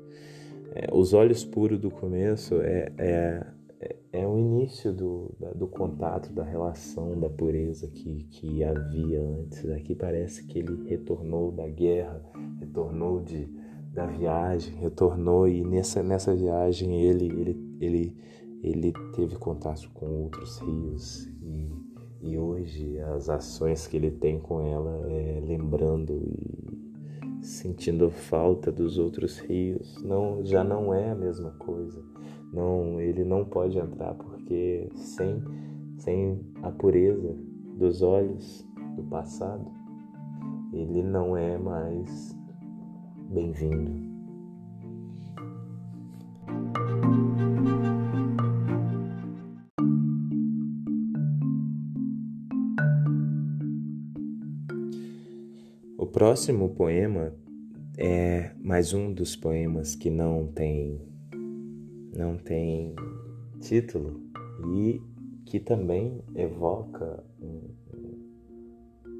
É, os olhos puros do começo é, é, é, é o início do, do contato, da relação, da pureza que, que havia antes. Aqui parece que ele retornou da guerra, retornou de, da viagem, retornou e nessa, nessa viagem ele, ele, ele ele teve contato com outros rios e, e hoje as ações que ele tem com ela é lembrando e sentindo falta dos outros rios não já não é a mesma coisa. Não ele não pode entrar porque sem sem a pureza dos olhos do passado ele não é mais bem-vindo próximo poema é mais um dos poemas que não tem não tem título e que também evoca um,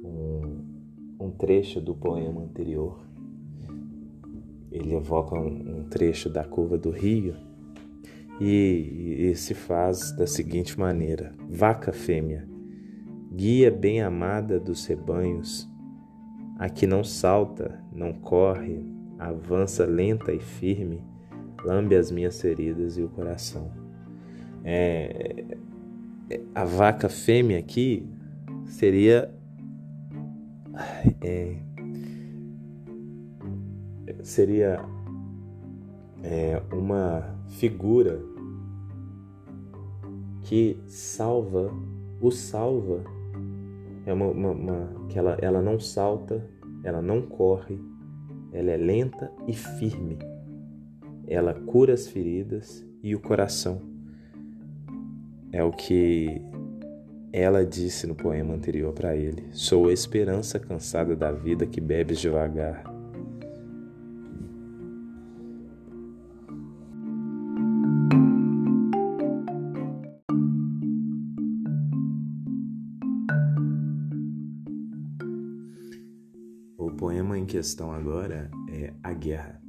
um, um trecho do poema anterior. Ele evoca um, um trecho da curva do rio e, e se faz da seguinte maneira: Vaca fêmea, guia bem amada dos rebanhos, a que não salta, não corre, avança lenta e firme, lambe as minhas feridas e o coração. É, a vaca fêmea aqui seria é, seria é, uma figura que salva, o salva é uma, uma, uma, que ela, ela não salta, ela não corre, ela é lenta e firme. Ela cura as feridas e o coração. É o que ela disse no poema anterior para ele: Sou a esperança cansada da vida que bebes devagar questão agora é A Guerra.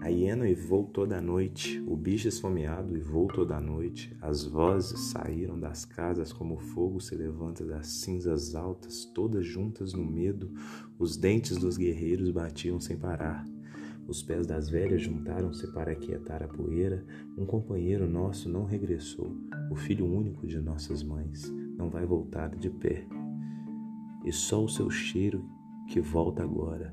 A hiena voou toda a noite, o bicho esfomeado voou toda a noite, as vozes saíram das casas como fogo se levanta das cinzas altas, todas juntas no medo, os dentes dos guerreiros batiam sem parar. Os pés das velhas juntaram-se para aquietar a poeira. Um companheiro nosso não regressou. O filho único de nossas mães não vai voltar de pé. E só o seu cheiro que volta agora,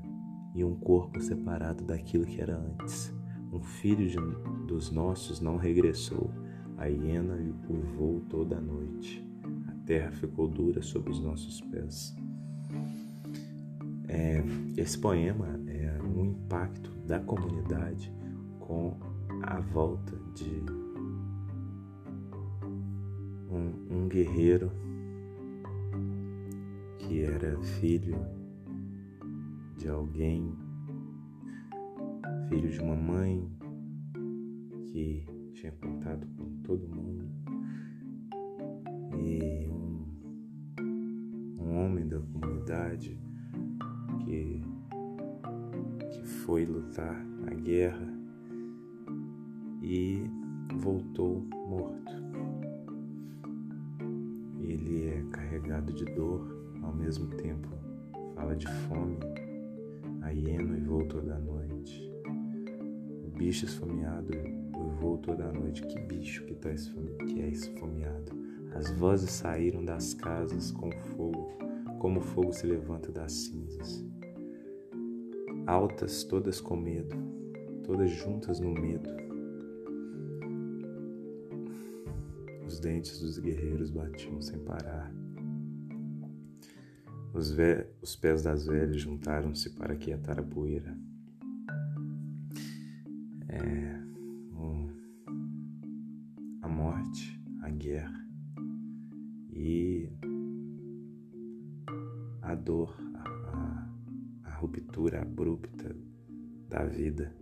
e um corpo separado daquilo que era antes. Um filho de, dos nossos não regressou. A hiena o voo toda a noite. A terra ficou dura sob os nossos pés. É, esse poema é um impacto da comunidade com a volta de um, um guerreiro que era filho de alguém, filho de uma mãe que tinha contato com todo mundo e um, um homem da comunidade que, que foi lutar na guerra e voltou morto. Ele é carregado de dor, ao mesmo tempo fala de fome a hiena voou toda noite. O bicho esfomeado voou toda noite. Que bicho que, tá que é esfomeado? As vozes saíram das casas com fogo, como o fogo se levanta das cinzas. Altas, todas com medo, todas juntas no medo. Os dentes dos guerreiros batiam sem parar. Os, os pés das velhas juntaram-se para quietar a poeira. É, a morte, a guerra e a dor, a, a, a ruptura abrupta da vida.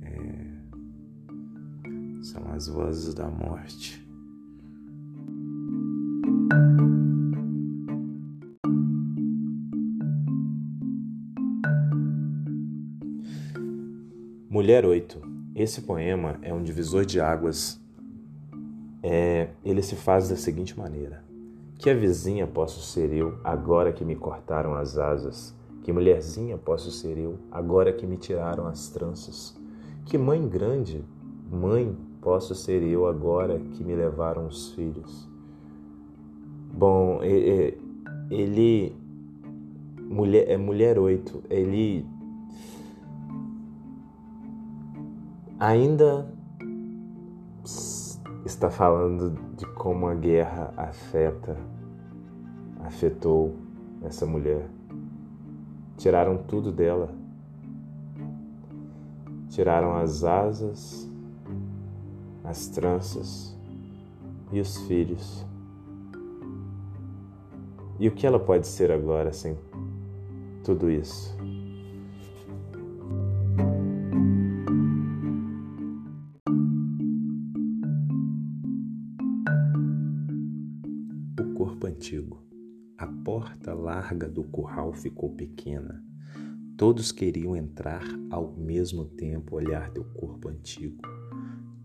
É, são as vozes da morte. Mulher 8. Esse poema é um divisor de águas. É, ele se faz da seguinte maneira: Que a vizinha posso ser eu, agora que me cortaram as asas. Que mulherzinha posso ser eu, agora que me tiraram as tranças. Que mãe grande, mãe posso ser eu, agora que me levaram os filhos. Bom, ele. Mulher, é mulher 8. Ele ainda está falando de como a guerra afeta, afetou essa mulher. Tiraram tudo dela. Tiraram as asas, as tranças e os filhos. E o que ela pode ser agora sem tudo isso? Corpo antigo. A porta larga do curral ficou pequena. Todos queriam entrar ao mesmo tempo olhar teu corpo antigo.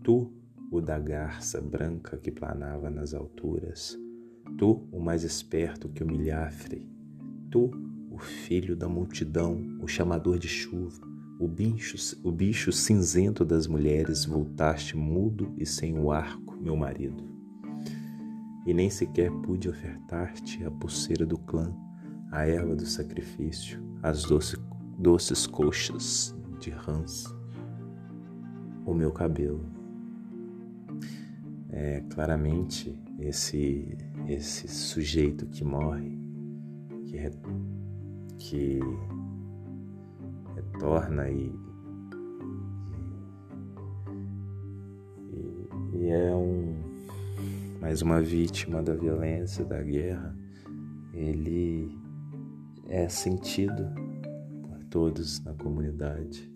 Tu, o da garça branca que planava nas alturas. Tu, o mais esperto que o milhafre. Tu, o filho da multidão, o chamador de chuva. O bicho, o bicho cinzento das mulheres, voltaste mudo e sem o arco, meu marido e nem sequer pude ofertar-te a pulseira do clã, a erva do sacrifício, as doce, doces coxas de rãs, o meu cabelo. É claramente esse esse sujeito que morre, que, re, que retorna e, e, e é um mais uma vítima da violência, da guerra, ele é sentido por todos na comunidade.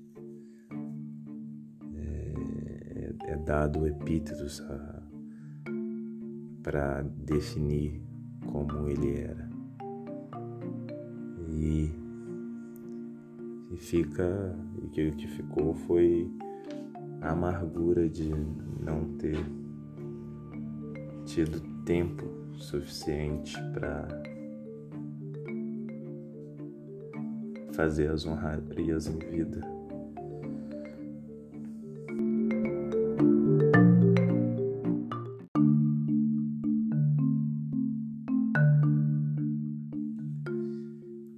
É, é dado epítetos para definir como ele era. E, e fica. E o que ficou foi a amargura de não ter tido tempo suficiente para fazer as honrarias em vida.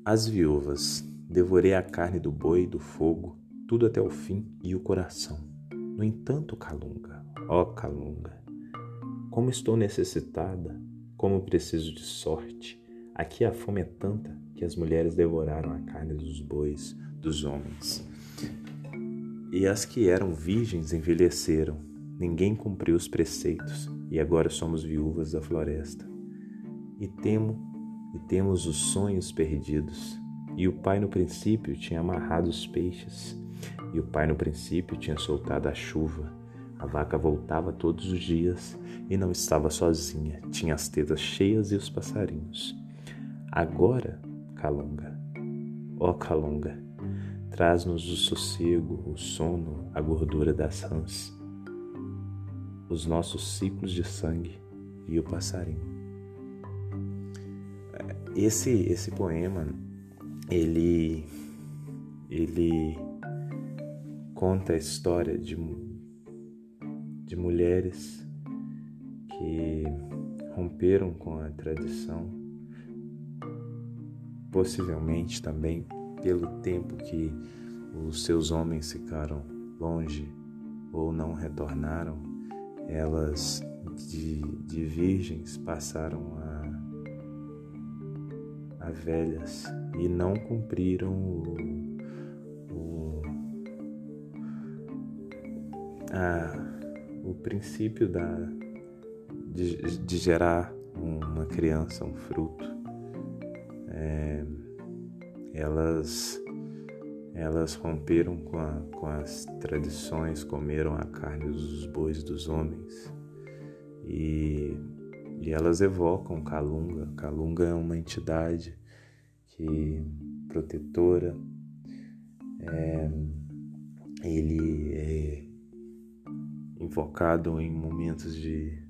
As viúvas, devorei a carne do boi do fogo, tudo até o fim e o coração. No entanto, Calunga, ó Calunga, como estou necessitada, como preciso de sorte. Aqui a fome é tanta que as mulheres devoraram a carne dos bois, dos homens. E as que eram virgens envelheceram. Ninguém cumpriu os preceitos, e agora somos viúvas da floresta. E temo, e temos os sonhos perdidos. E o pai no princípio tinha amarrado os peixes, e o pai no princípio tinha soltado a chuva. A vaca voltava todos os dias e não estava sozinha, tinha as tetas cheias e os passarinhos. Agora, Calunga, ó Calunga, traz-nos o sossego, o sono, a gordura das rãs, os nossos ciclos de sangue e o passarinho. Esse esse poema ele ele conta a história de, de mulheres que romperam com a tradição, possivelmente também pelo tempo que os seus homens ficaram longe ou não retornaram, elas de, de virgens passaram a, a velhas e não cumpriram o o princípio da, de, de gerar uma criança, um fruto. É, elas elas romperam com, a, com as tradições, comeram a carne dos bois dos homens e, e elas evocam Kalunga. Kalunga é uma entidade que protetora, é, ele é invocado em momentos de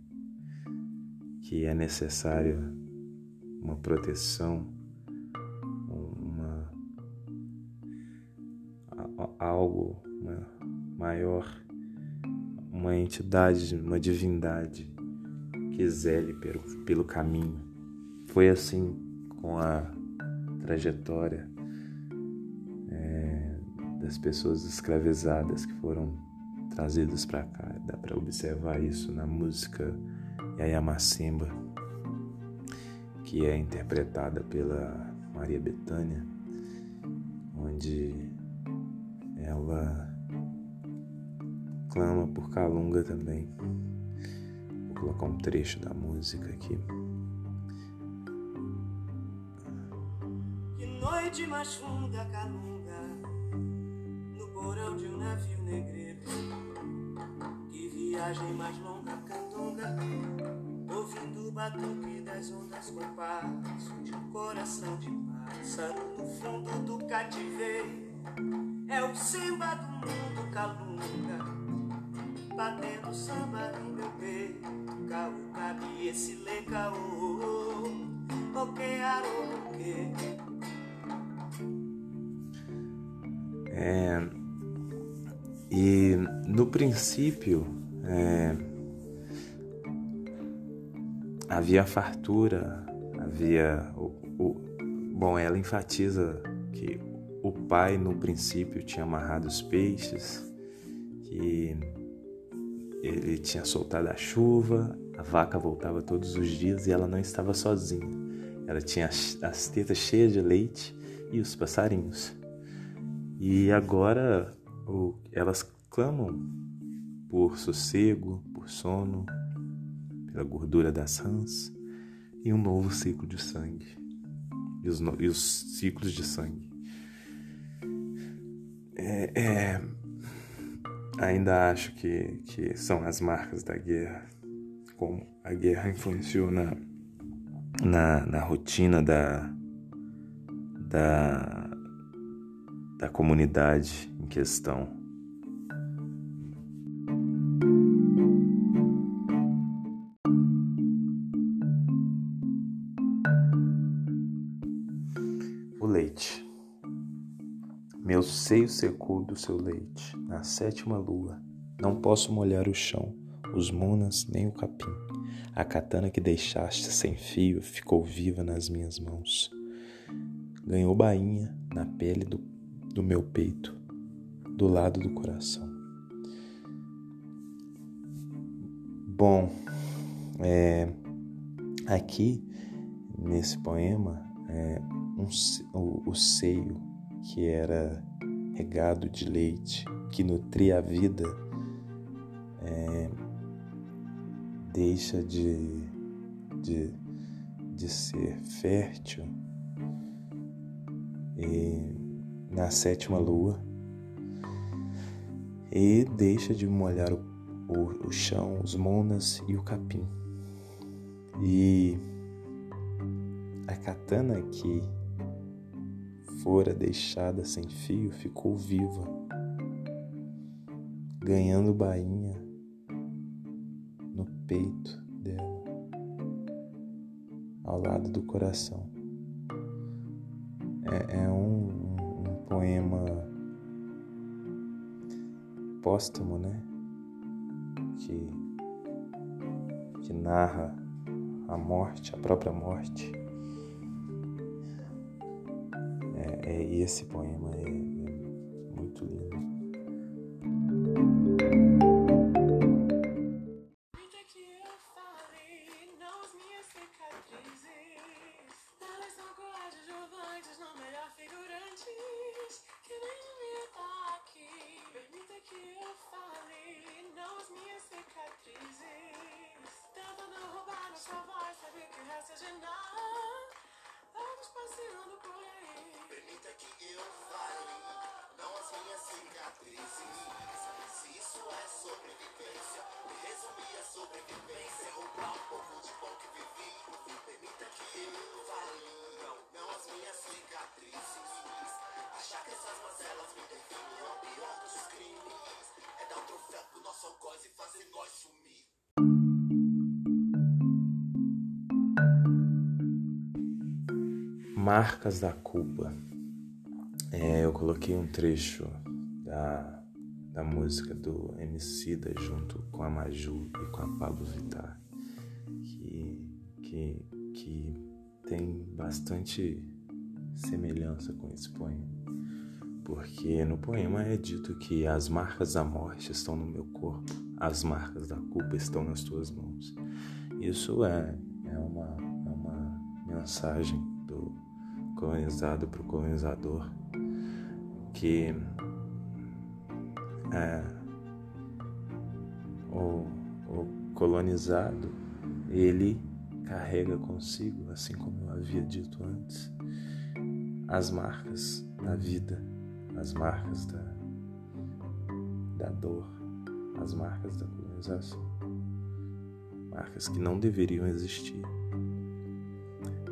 que é necessário uma proteção, uma algo uma maior, uma entidade, uma divindade que zele pelo, pelo caminho. Foi assim com a trajetória é, das pessoas escravizadas que foram trazidos para cá. Dá para observar isso na música Yayamacemba, que é interpretada pela Maria Bethânia, onde ela clama por Calunga também. Vou colocar um trecho da música aqui.
Que noite mais funda, Calunga, no porão de um navio negreiro viagem mais longa, candonga, ouvindo o batuque das ondas com passo de um coração de pássaro no fundo do cativeiro. É o samba do mundo calunga, batendo samba no meu peito. Caô, cabe esse lê caô, ok, ok.
É, e no princípio é, havia fartura, havia o, o, bom, ela enfatiza que o pai no princípio tinha amarrado os peixes, que ele tinha soltado a chuva, a vaca voltava todos os dias e ela não estava sozinha. Ela tinha as tetas cheias de leite e os passarinhos. E agora o, elas clamam por sossego, por sono, pela gordura das rãs e um novo ciclo de sangue e os, e os ciclos de sangue. É, é, ainda acho que, que são as marcas da guerra, como a guerra influenciou na, na, na rotina da, da, da comunidade questão. O leite. Meu seio secou do seu leite, na sétima lua. Não posso molhar o chão, os munas nem o capim. A katana que deixaste sem fio ficou viva nas minhas mãos. Ganhou bainha na pele do, do meu peito, do lado do coração. Bom, é, aqui nesse poema, é, um, o, o seio que era regado de leite, que nutria a vida, é, deixa de, de, de ser fértil e, na sétima lua e deixa de molhar o, o, o chão, os monas e o capim. E a katana que fora deixada sem fio ficou viva, ganhando bainha no peito dela, ao lado do coração. É, é um, um, um poema póstumo, né? Que, que narra a morte, a própria morte. É, é, esse poema é, é muito lindo. Marcas da culpa. É, eu coloquei um trecho da, da música do Emicida junto com a Maju e com a Pablo Vittar, que, que, que tem bastante semelhança com esse poema. Porque no poema é dito que as marcas da morte estão no meu corpo, as marcas da culpa estão nas tuas mãos. Isso é, é, uma, é uma mensagem para o colonizador, que é, o, o colonizado ele carrega consigo, assim como eu havia dito antes, as marcas da vida, as marcas da, da dor, as marcas da colonização, marcas que não deveriam existir,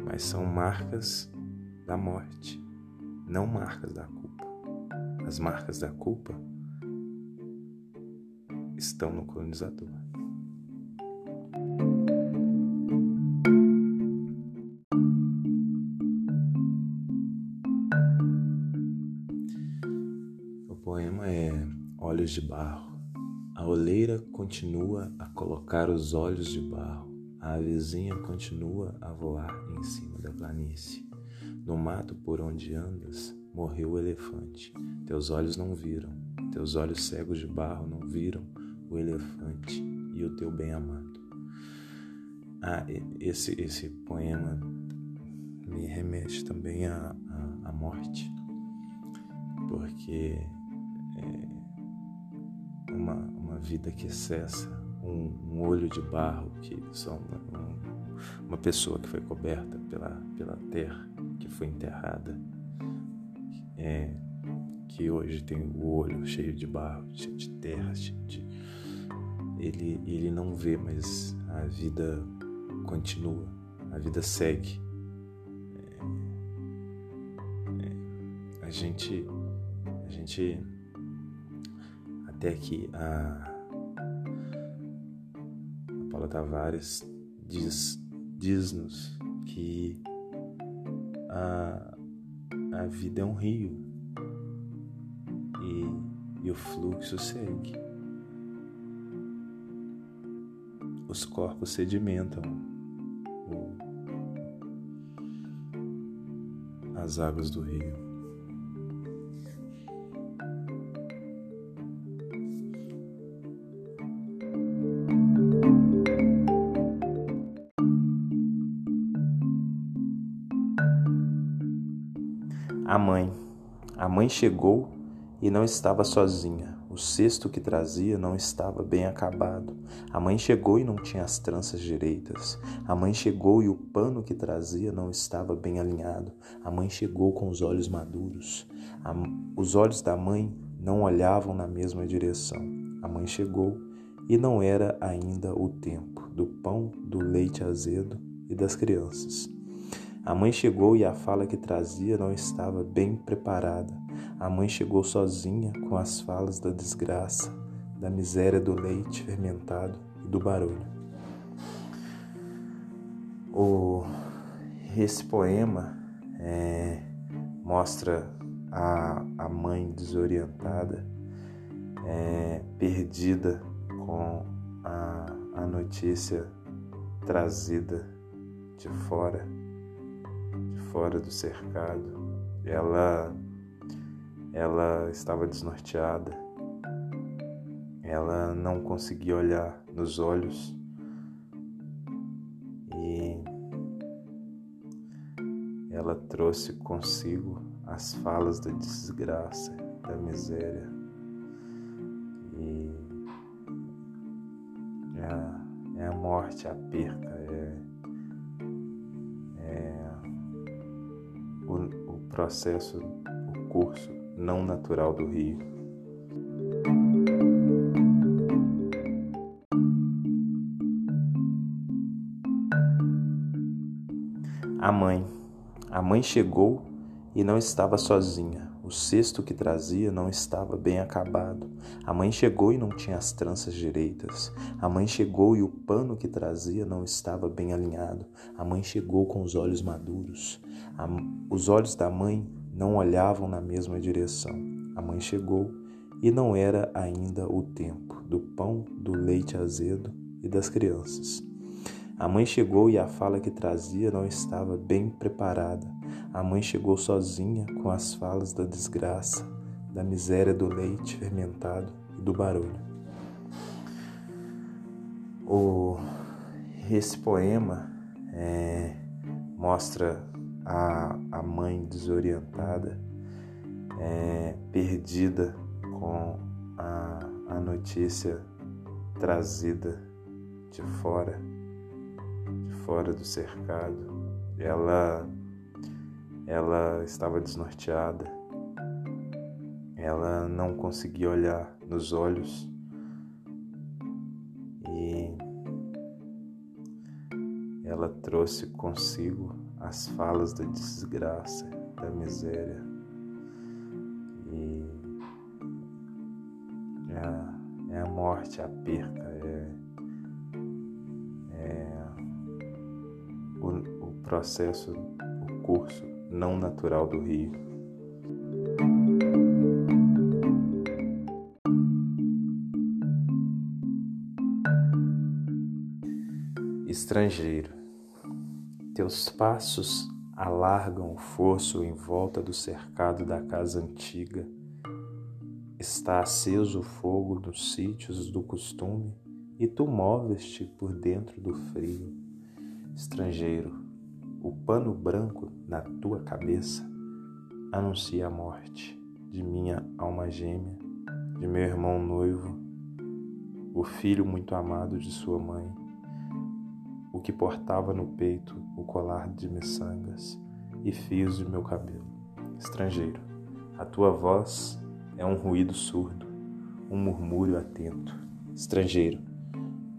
mas são marcas da morte, não marcas da culpa. As marcas da culpa estão no colonizador. O poema é Olhos de Barro. A oleira continua a colocar os olhos de barro, a avezinha continua a voar em cima da planície. No mato por onde andas, morreu o elefante. Teus olhos não viram, teus olhos cegos de barro não viram o elefante e o teu bem-amado. Ah, esse, esse poema me remete também à, à, à morte, porque é uma, uma vida que cessa, um, um olho de barro que só uma, um, uma pessoa que foi coberta pela, pela terra que foi enterrada, é, que hoje tem o olho cheio de barro, cheio de terra, cheio de... Ele, ele não vê, mas a vida continua, a vida segue. É, a gente, a gente até que a, a Paula Tavares diz, diz-nos que a, a vida é um rio e, e o fluxo segue. Os corpos sedimentam as águas do rio. Mãe chegou e não estava sozinha. O cesto que trazia não estava bem acabado. A mãe chegou e não tinha as tranças direitas. A mãe chegou e o pano que trazia não estava bem alinhado. A mãe chegou com os olhos maduros. A, os olhos da mãe não olhavam na mesma direção. A mãe chegou e não era ainda o tempo do pão, do leite azedo e das crianças. A mãe chegou e a fala que trazia não estava bem preparada. A mãe chegou sozinha com as falas da desgraça, da miséria do leite fermentado e do barulho. O, esse poema é, mostra a, a mãe desorientada, é, perdida com a, a notícia trazida de fora fora do cercado. Ela ela estava desnorteada. Ela não conseguia olhar nos olhos e ela trouxe consigo as falas da desgraça, da miséria e é a, é a morte, a perca, é processo, o curso não natural do rio. A mãe. A mãe chegou e não estava sozinha. O cesto que trazia não estava bem acabado. A mãe chegou e não tinha as tranças direitas. A mãe chegou e o pano que trazia não estava bem alinhado. A mãe chegou com os olhos maduros. A, os olhos da mãe não olhavam na mesma direção. A mãe chegou e não era ainda o tempo do pão, do leite azedo e das crianças. A mãe chegou e a fala que trazia não estava bem preparada. A mãe chegou sozinha com as falas da desgraça, da miséria do leite fermentado e do barulho. O, esse poema é, mostra a, a mãe desorientada, é, perdida com a, a notícia trazida de fora fora do cercado. Ela ela estava desnorteada. Ela não conseguia olhar nos olhos e ela trouxe consigo as falas da desgraça, da miséria e é a, é a morte, a perca, é processo, o curso não natural do rio. Estrangeiro, teus passos alargam o fosso em volta do cercado da casa antiga. Está aceso o fogo dos sítios do costume e tu moves-te por dentro do frio. Estrangeiro, o pano branco na tua cabeça anuncia a morte de minha alma gêmea, de meu irmão noivo, o filho muito amado de sua mãe, o que portava no peito o colar de miçangas e fios de meu cabelo. Estrangeiro, a tua voz é um ruído surdo, um murmúrio atento. Estrangeiro,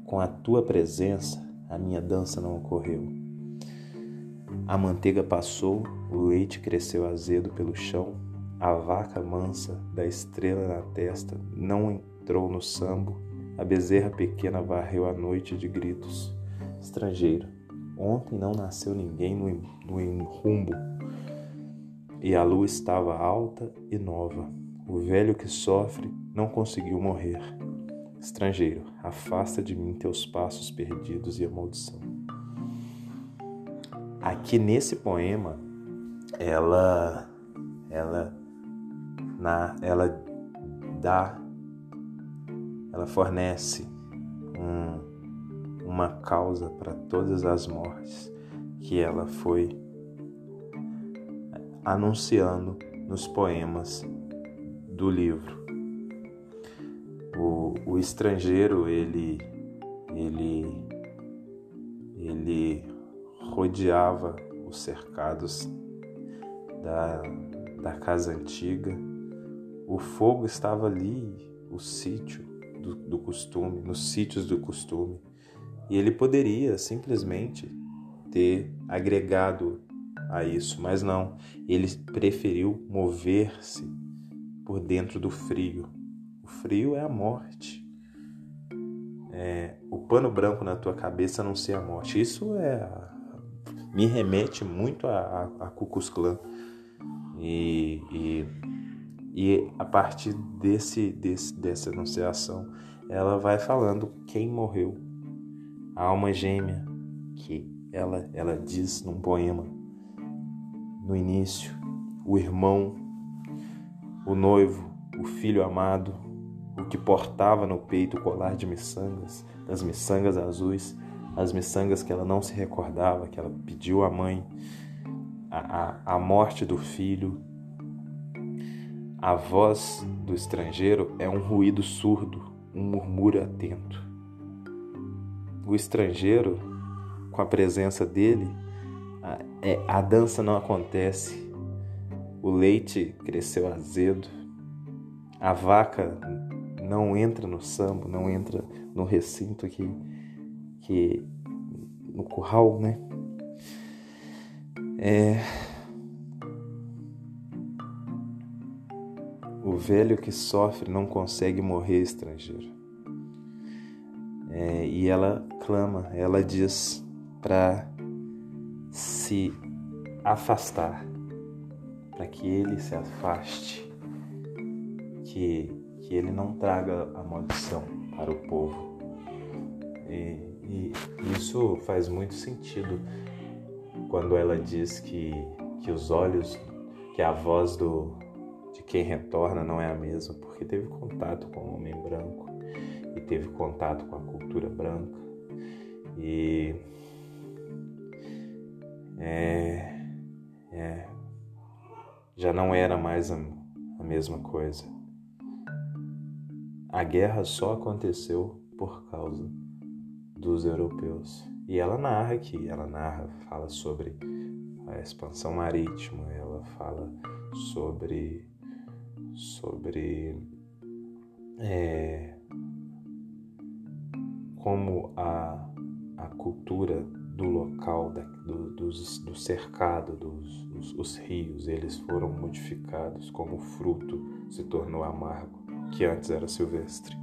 com a tua presença a minha dança não ocorreu a manteiga passou, o leite cresceu azedo pelo chão A vaca mansa da estrela na testa não entrou no sambo. A bezerra pequena varreu a noite de gritos. Estrangeiro, ontem não nasceu ninguém no, no enrumbo. E a lua estava alta e nova. O velho que sofre não conseguiu morrer. Estrangeiro, afasta de mim teus passos perdidos e a maldição. Aqui nesse poema, ela ela na ela dá ela fornece um, uma causa para todas as mortes que ela foi anunciando nos poemas do livro. O, o estrangeiro ele ele ele rodeava os cercados da, da casa antiga. O fogo estava ali, o sítio do, do costume, nos sítios do costume. E ele poderia simplesmente ter agregado a isso, mas não. Ele preferiu mover-se por dentro do frio. O frio é a morte. É, o pano branco na tua cabeça não ser a morte. Isso é me remete muito a, a, a. E, e, e a partir desse, desse, dessa anunciação, ela vai falando quem morreu. A alma gêmea, que ela, ela diz num poema no início, o irmão, o noivo, o filho amado, o que portava no peito o colar de miçangas, das miçangas azuis, as miçangas que ela não se recordava, que ela pediu à mãe, a, a, a morte do filho. A voz do estrangeiro é um ruído surdo, um murmúrio atento. O estrangeiro, com a presença dele, a, é, a dança não acontece. O leite cresceu azedo. A vaca não entra no sambo, não entra no recinto que que no curral, né? É... O velho que sofre não consegue morrer estrangeiro. É, e ela clama, ela diz para se afastar, para que ele se afaste, que, que ele não traga a maldição para o povo. E e isso faz muito sentido quando ela diz que, que os olhos, que a voz do, de quem retorna não é a mesma, porque teve contato com o homem branco teve contato com a cultura branca. E é, é, já não era mais a, a mesma coisa. A guerra só aconteceu por causa dos europeus. E ela narra aqui, ela narra, fala sobre a expansão marítima, ela fala sobre sobre é, como a, a cultura do local, da, do, dos, do cercado, dos, dos os rios, eles foram modificados, como o fruto se tornou amargo, que antes era silvestre.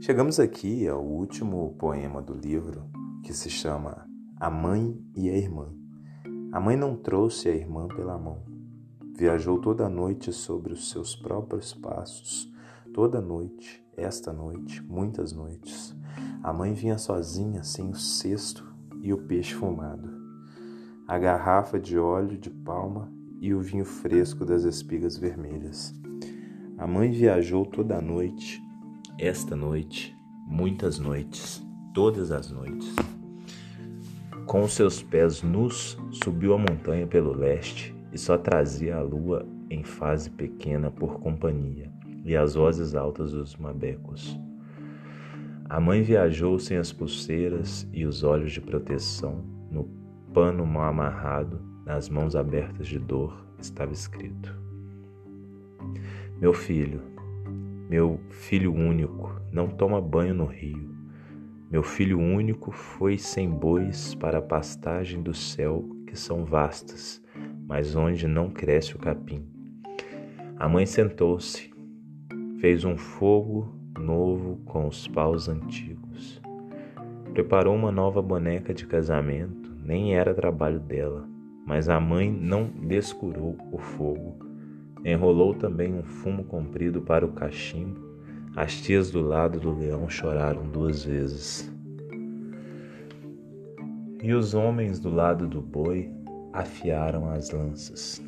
Chegamos aqui ao último poema do livro, que se chama A Mãe e a Irmã. A mãe não trouxe a irmã pela mão. Viajou toda a noite sobre os seus próprios passos. Toda noite, esta noite, muitas noites. A mãe vinha sozinha, sem o cesto e o peixe fumado. A garrafa de óleo de palma e o vinho fresco das espigas vermelhas. A mãe viajou toda a noite esta noite, muitas noites, todas as noites. Com seus pés nus, subiu a montanha pelo leste e só trazia a lua em fase pequena por companhia e as vozes altas dos mabecos. A mãe viajou sem as pulseiras e os olhos de proteção, no pano mal amarrado, nas mãos abertas de dor, estava escrito: Meu filho, meu filho único, não toma banho no rio. Meu filho único foi sem bois para a pastagem do céu, que são vastas, mas onde não cresce o capim. A mãe sentou-se, fez um fogo novo com os paus antigos. Preparou uma nova boneca de casamento, nem era trabalho dela, mas a mãe não descurou o fogo. Enrolou também um fumo comprido para o cachimbo. As tias do lado do leão choraram duas vezes. E os homens do lado do boi afiaram as lanças.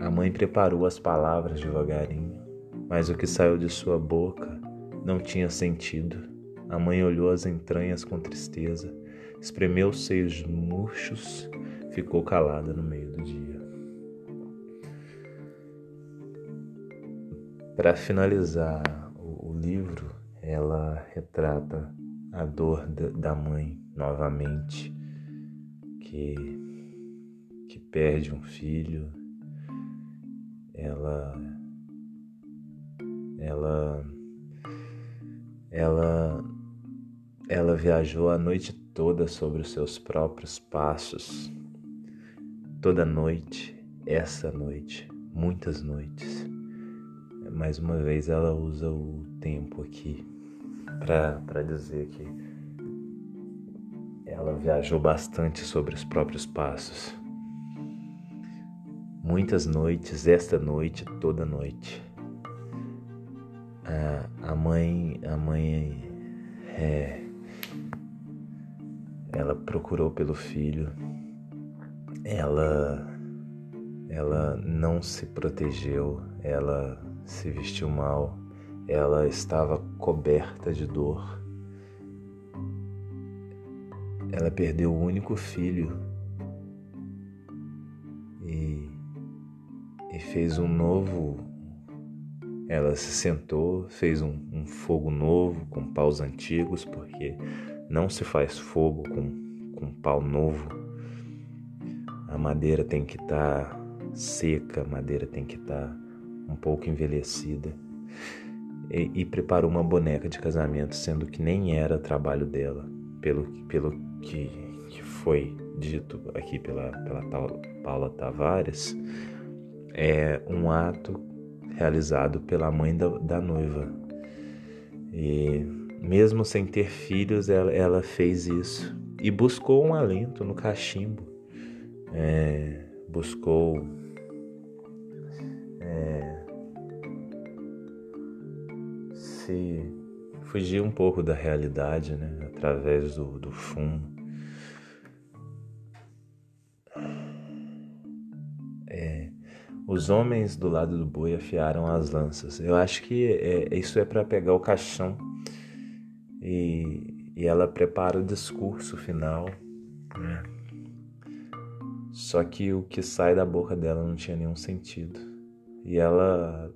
A mãe preparou as palavras devagarinho, mas o que saiu de sua boca não tinha sentido. A mãe olhou as entranhas com tristeza, espremeu os seios murchos, ficou calada no meio do dia. Para finalizar livro, ela retrata a dor da mãe novamente, que, que perde um filho. Ela, ela ela ela viajou a noite toda sobre os seus próprios passos. Toda noite, essa noite, muitas noites. Mais uma vez ela usa o tempo aqui para dizer que ela viajou bastante sobre os próprios passos. Muitas noites, esta noite, toda noite a, a mãe, a mãe é, ela procurou pelo filho, ela, ela não se protegeu, ela se vestiu mal, ela estava coberta de dor. Ela perdeu o único filho e, e fez um novo ela se sentou, fez um, um, fogo novo com paus antigos, porque não se faz fogo com, com pau novo. A madeira tem que estar tá seca, a madeira tem que estar tá um pouco envelhecida. E, e, preparou uma boneca de casamento, sendo que nem era trabalho dela, pelo, pelo que, que foi dito aqui pela, pela Paula Tavares, é um ato realizado pela mãe da, da noiva. E mesmo sem ter filhos, ela, ela fez isso e buscou um alento no cachimbo. É, buscou é, se fugir um pouco da realidade, né, através do, do fumo. Os homens do lado do boi afiaram as lanças. Eu acho que é, isso é para pegar o caixão e, e, ela prepara o discurso final. Né? Só que o que sai da boca dela não tinha nenhum sentido. E ela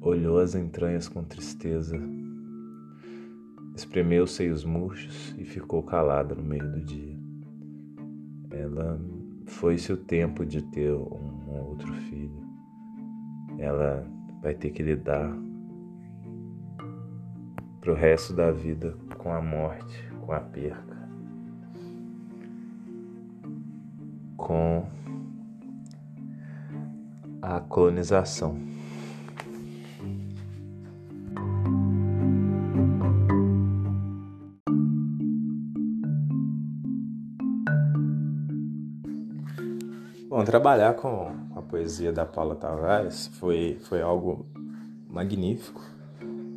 olhou as entranhas com tristeza, espremeu os seios murchos e ficou calada no meio do dia. Ela foi-se o tempo de ter um, outro filho. Ela vai ter que lidar pro resto da vida com a morte, com a perca, com a colonização. Bom, trabalhar com a poesia da Paula Tavares foi, foi algo magnífico.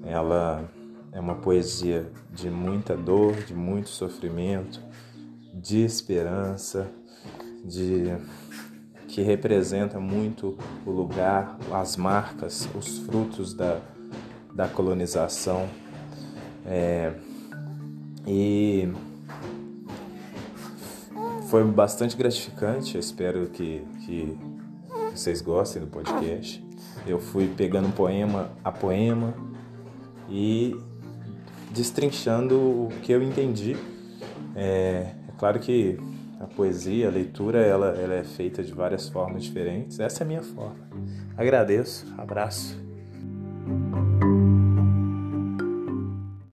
Ela é uma poesia de muita dor, de muito sofrimento, de esperança, de que representa muito o lugar, as marcas, os frutos da, da colonização. É, e foi bastante gratificante. Eu espero que, que vocês gostem do podcast. Eu fui pegando poema a poema e destrinchando o que eu entendi. É, é claro que a poesia, a leitura, ela, ela é feita de várias formas diferentes. Essa é a minha forma. Agradeço, abraço.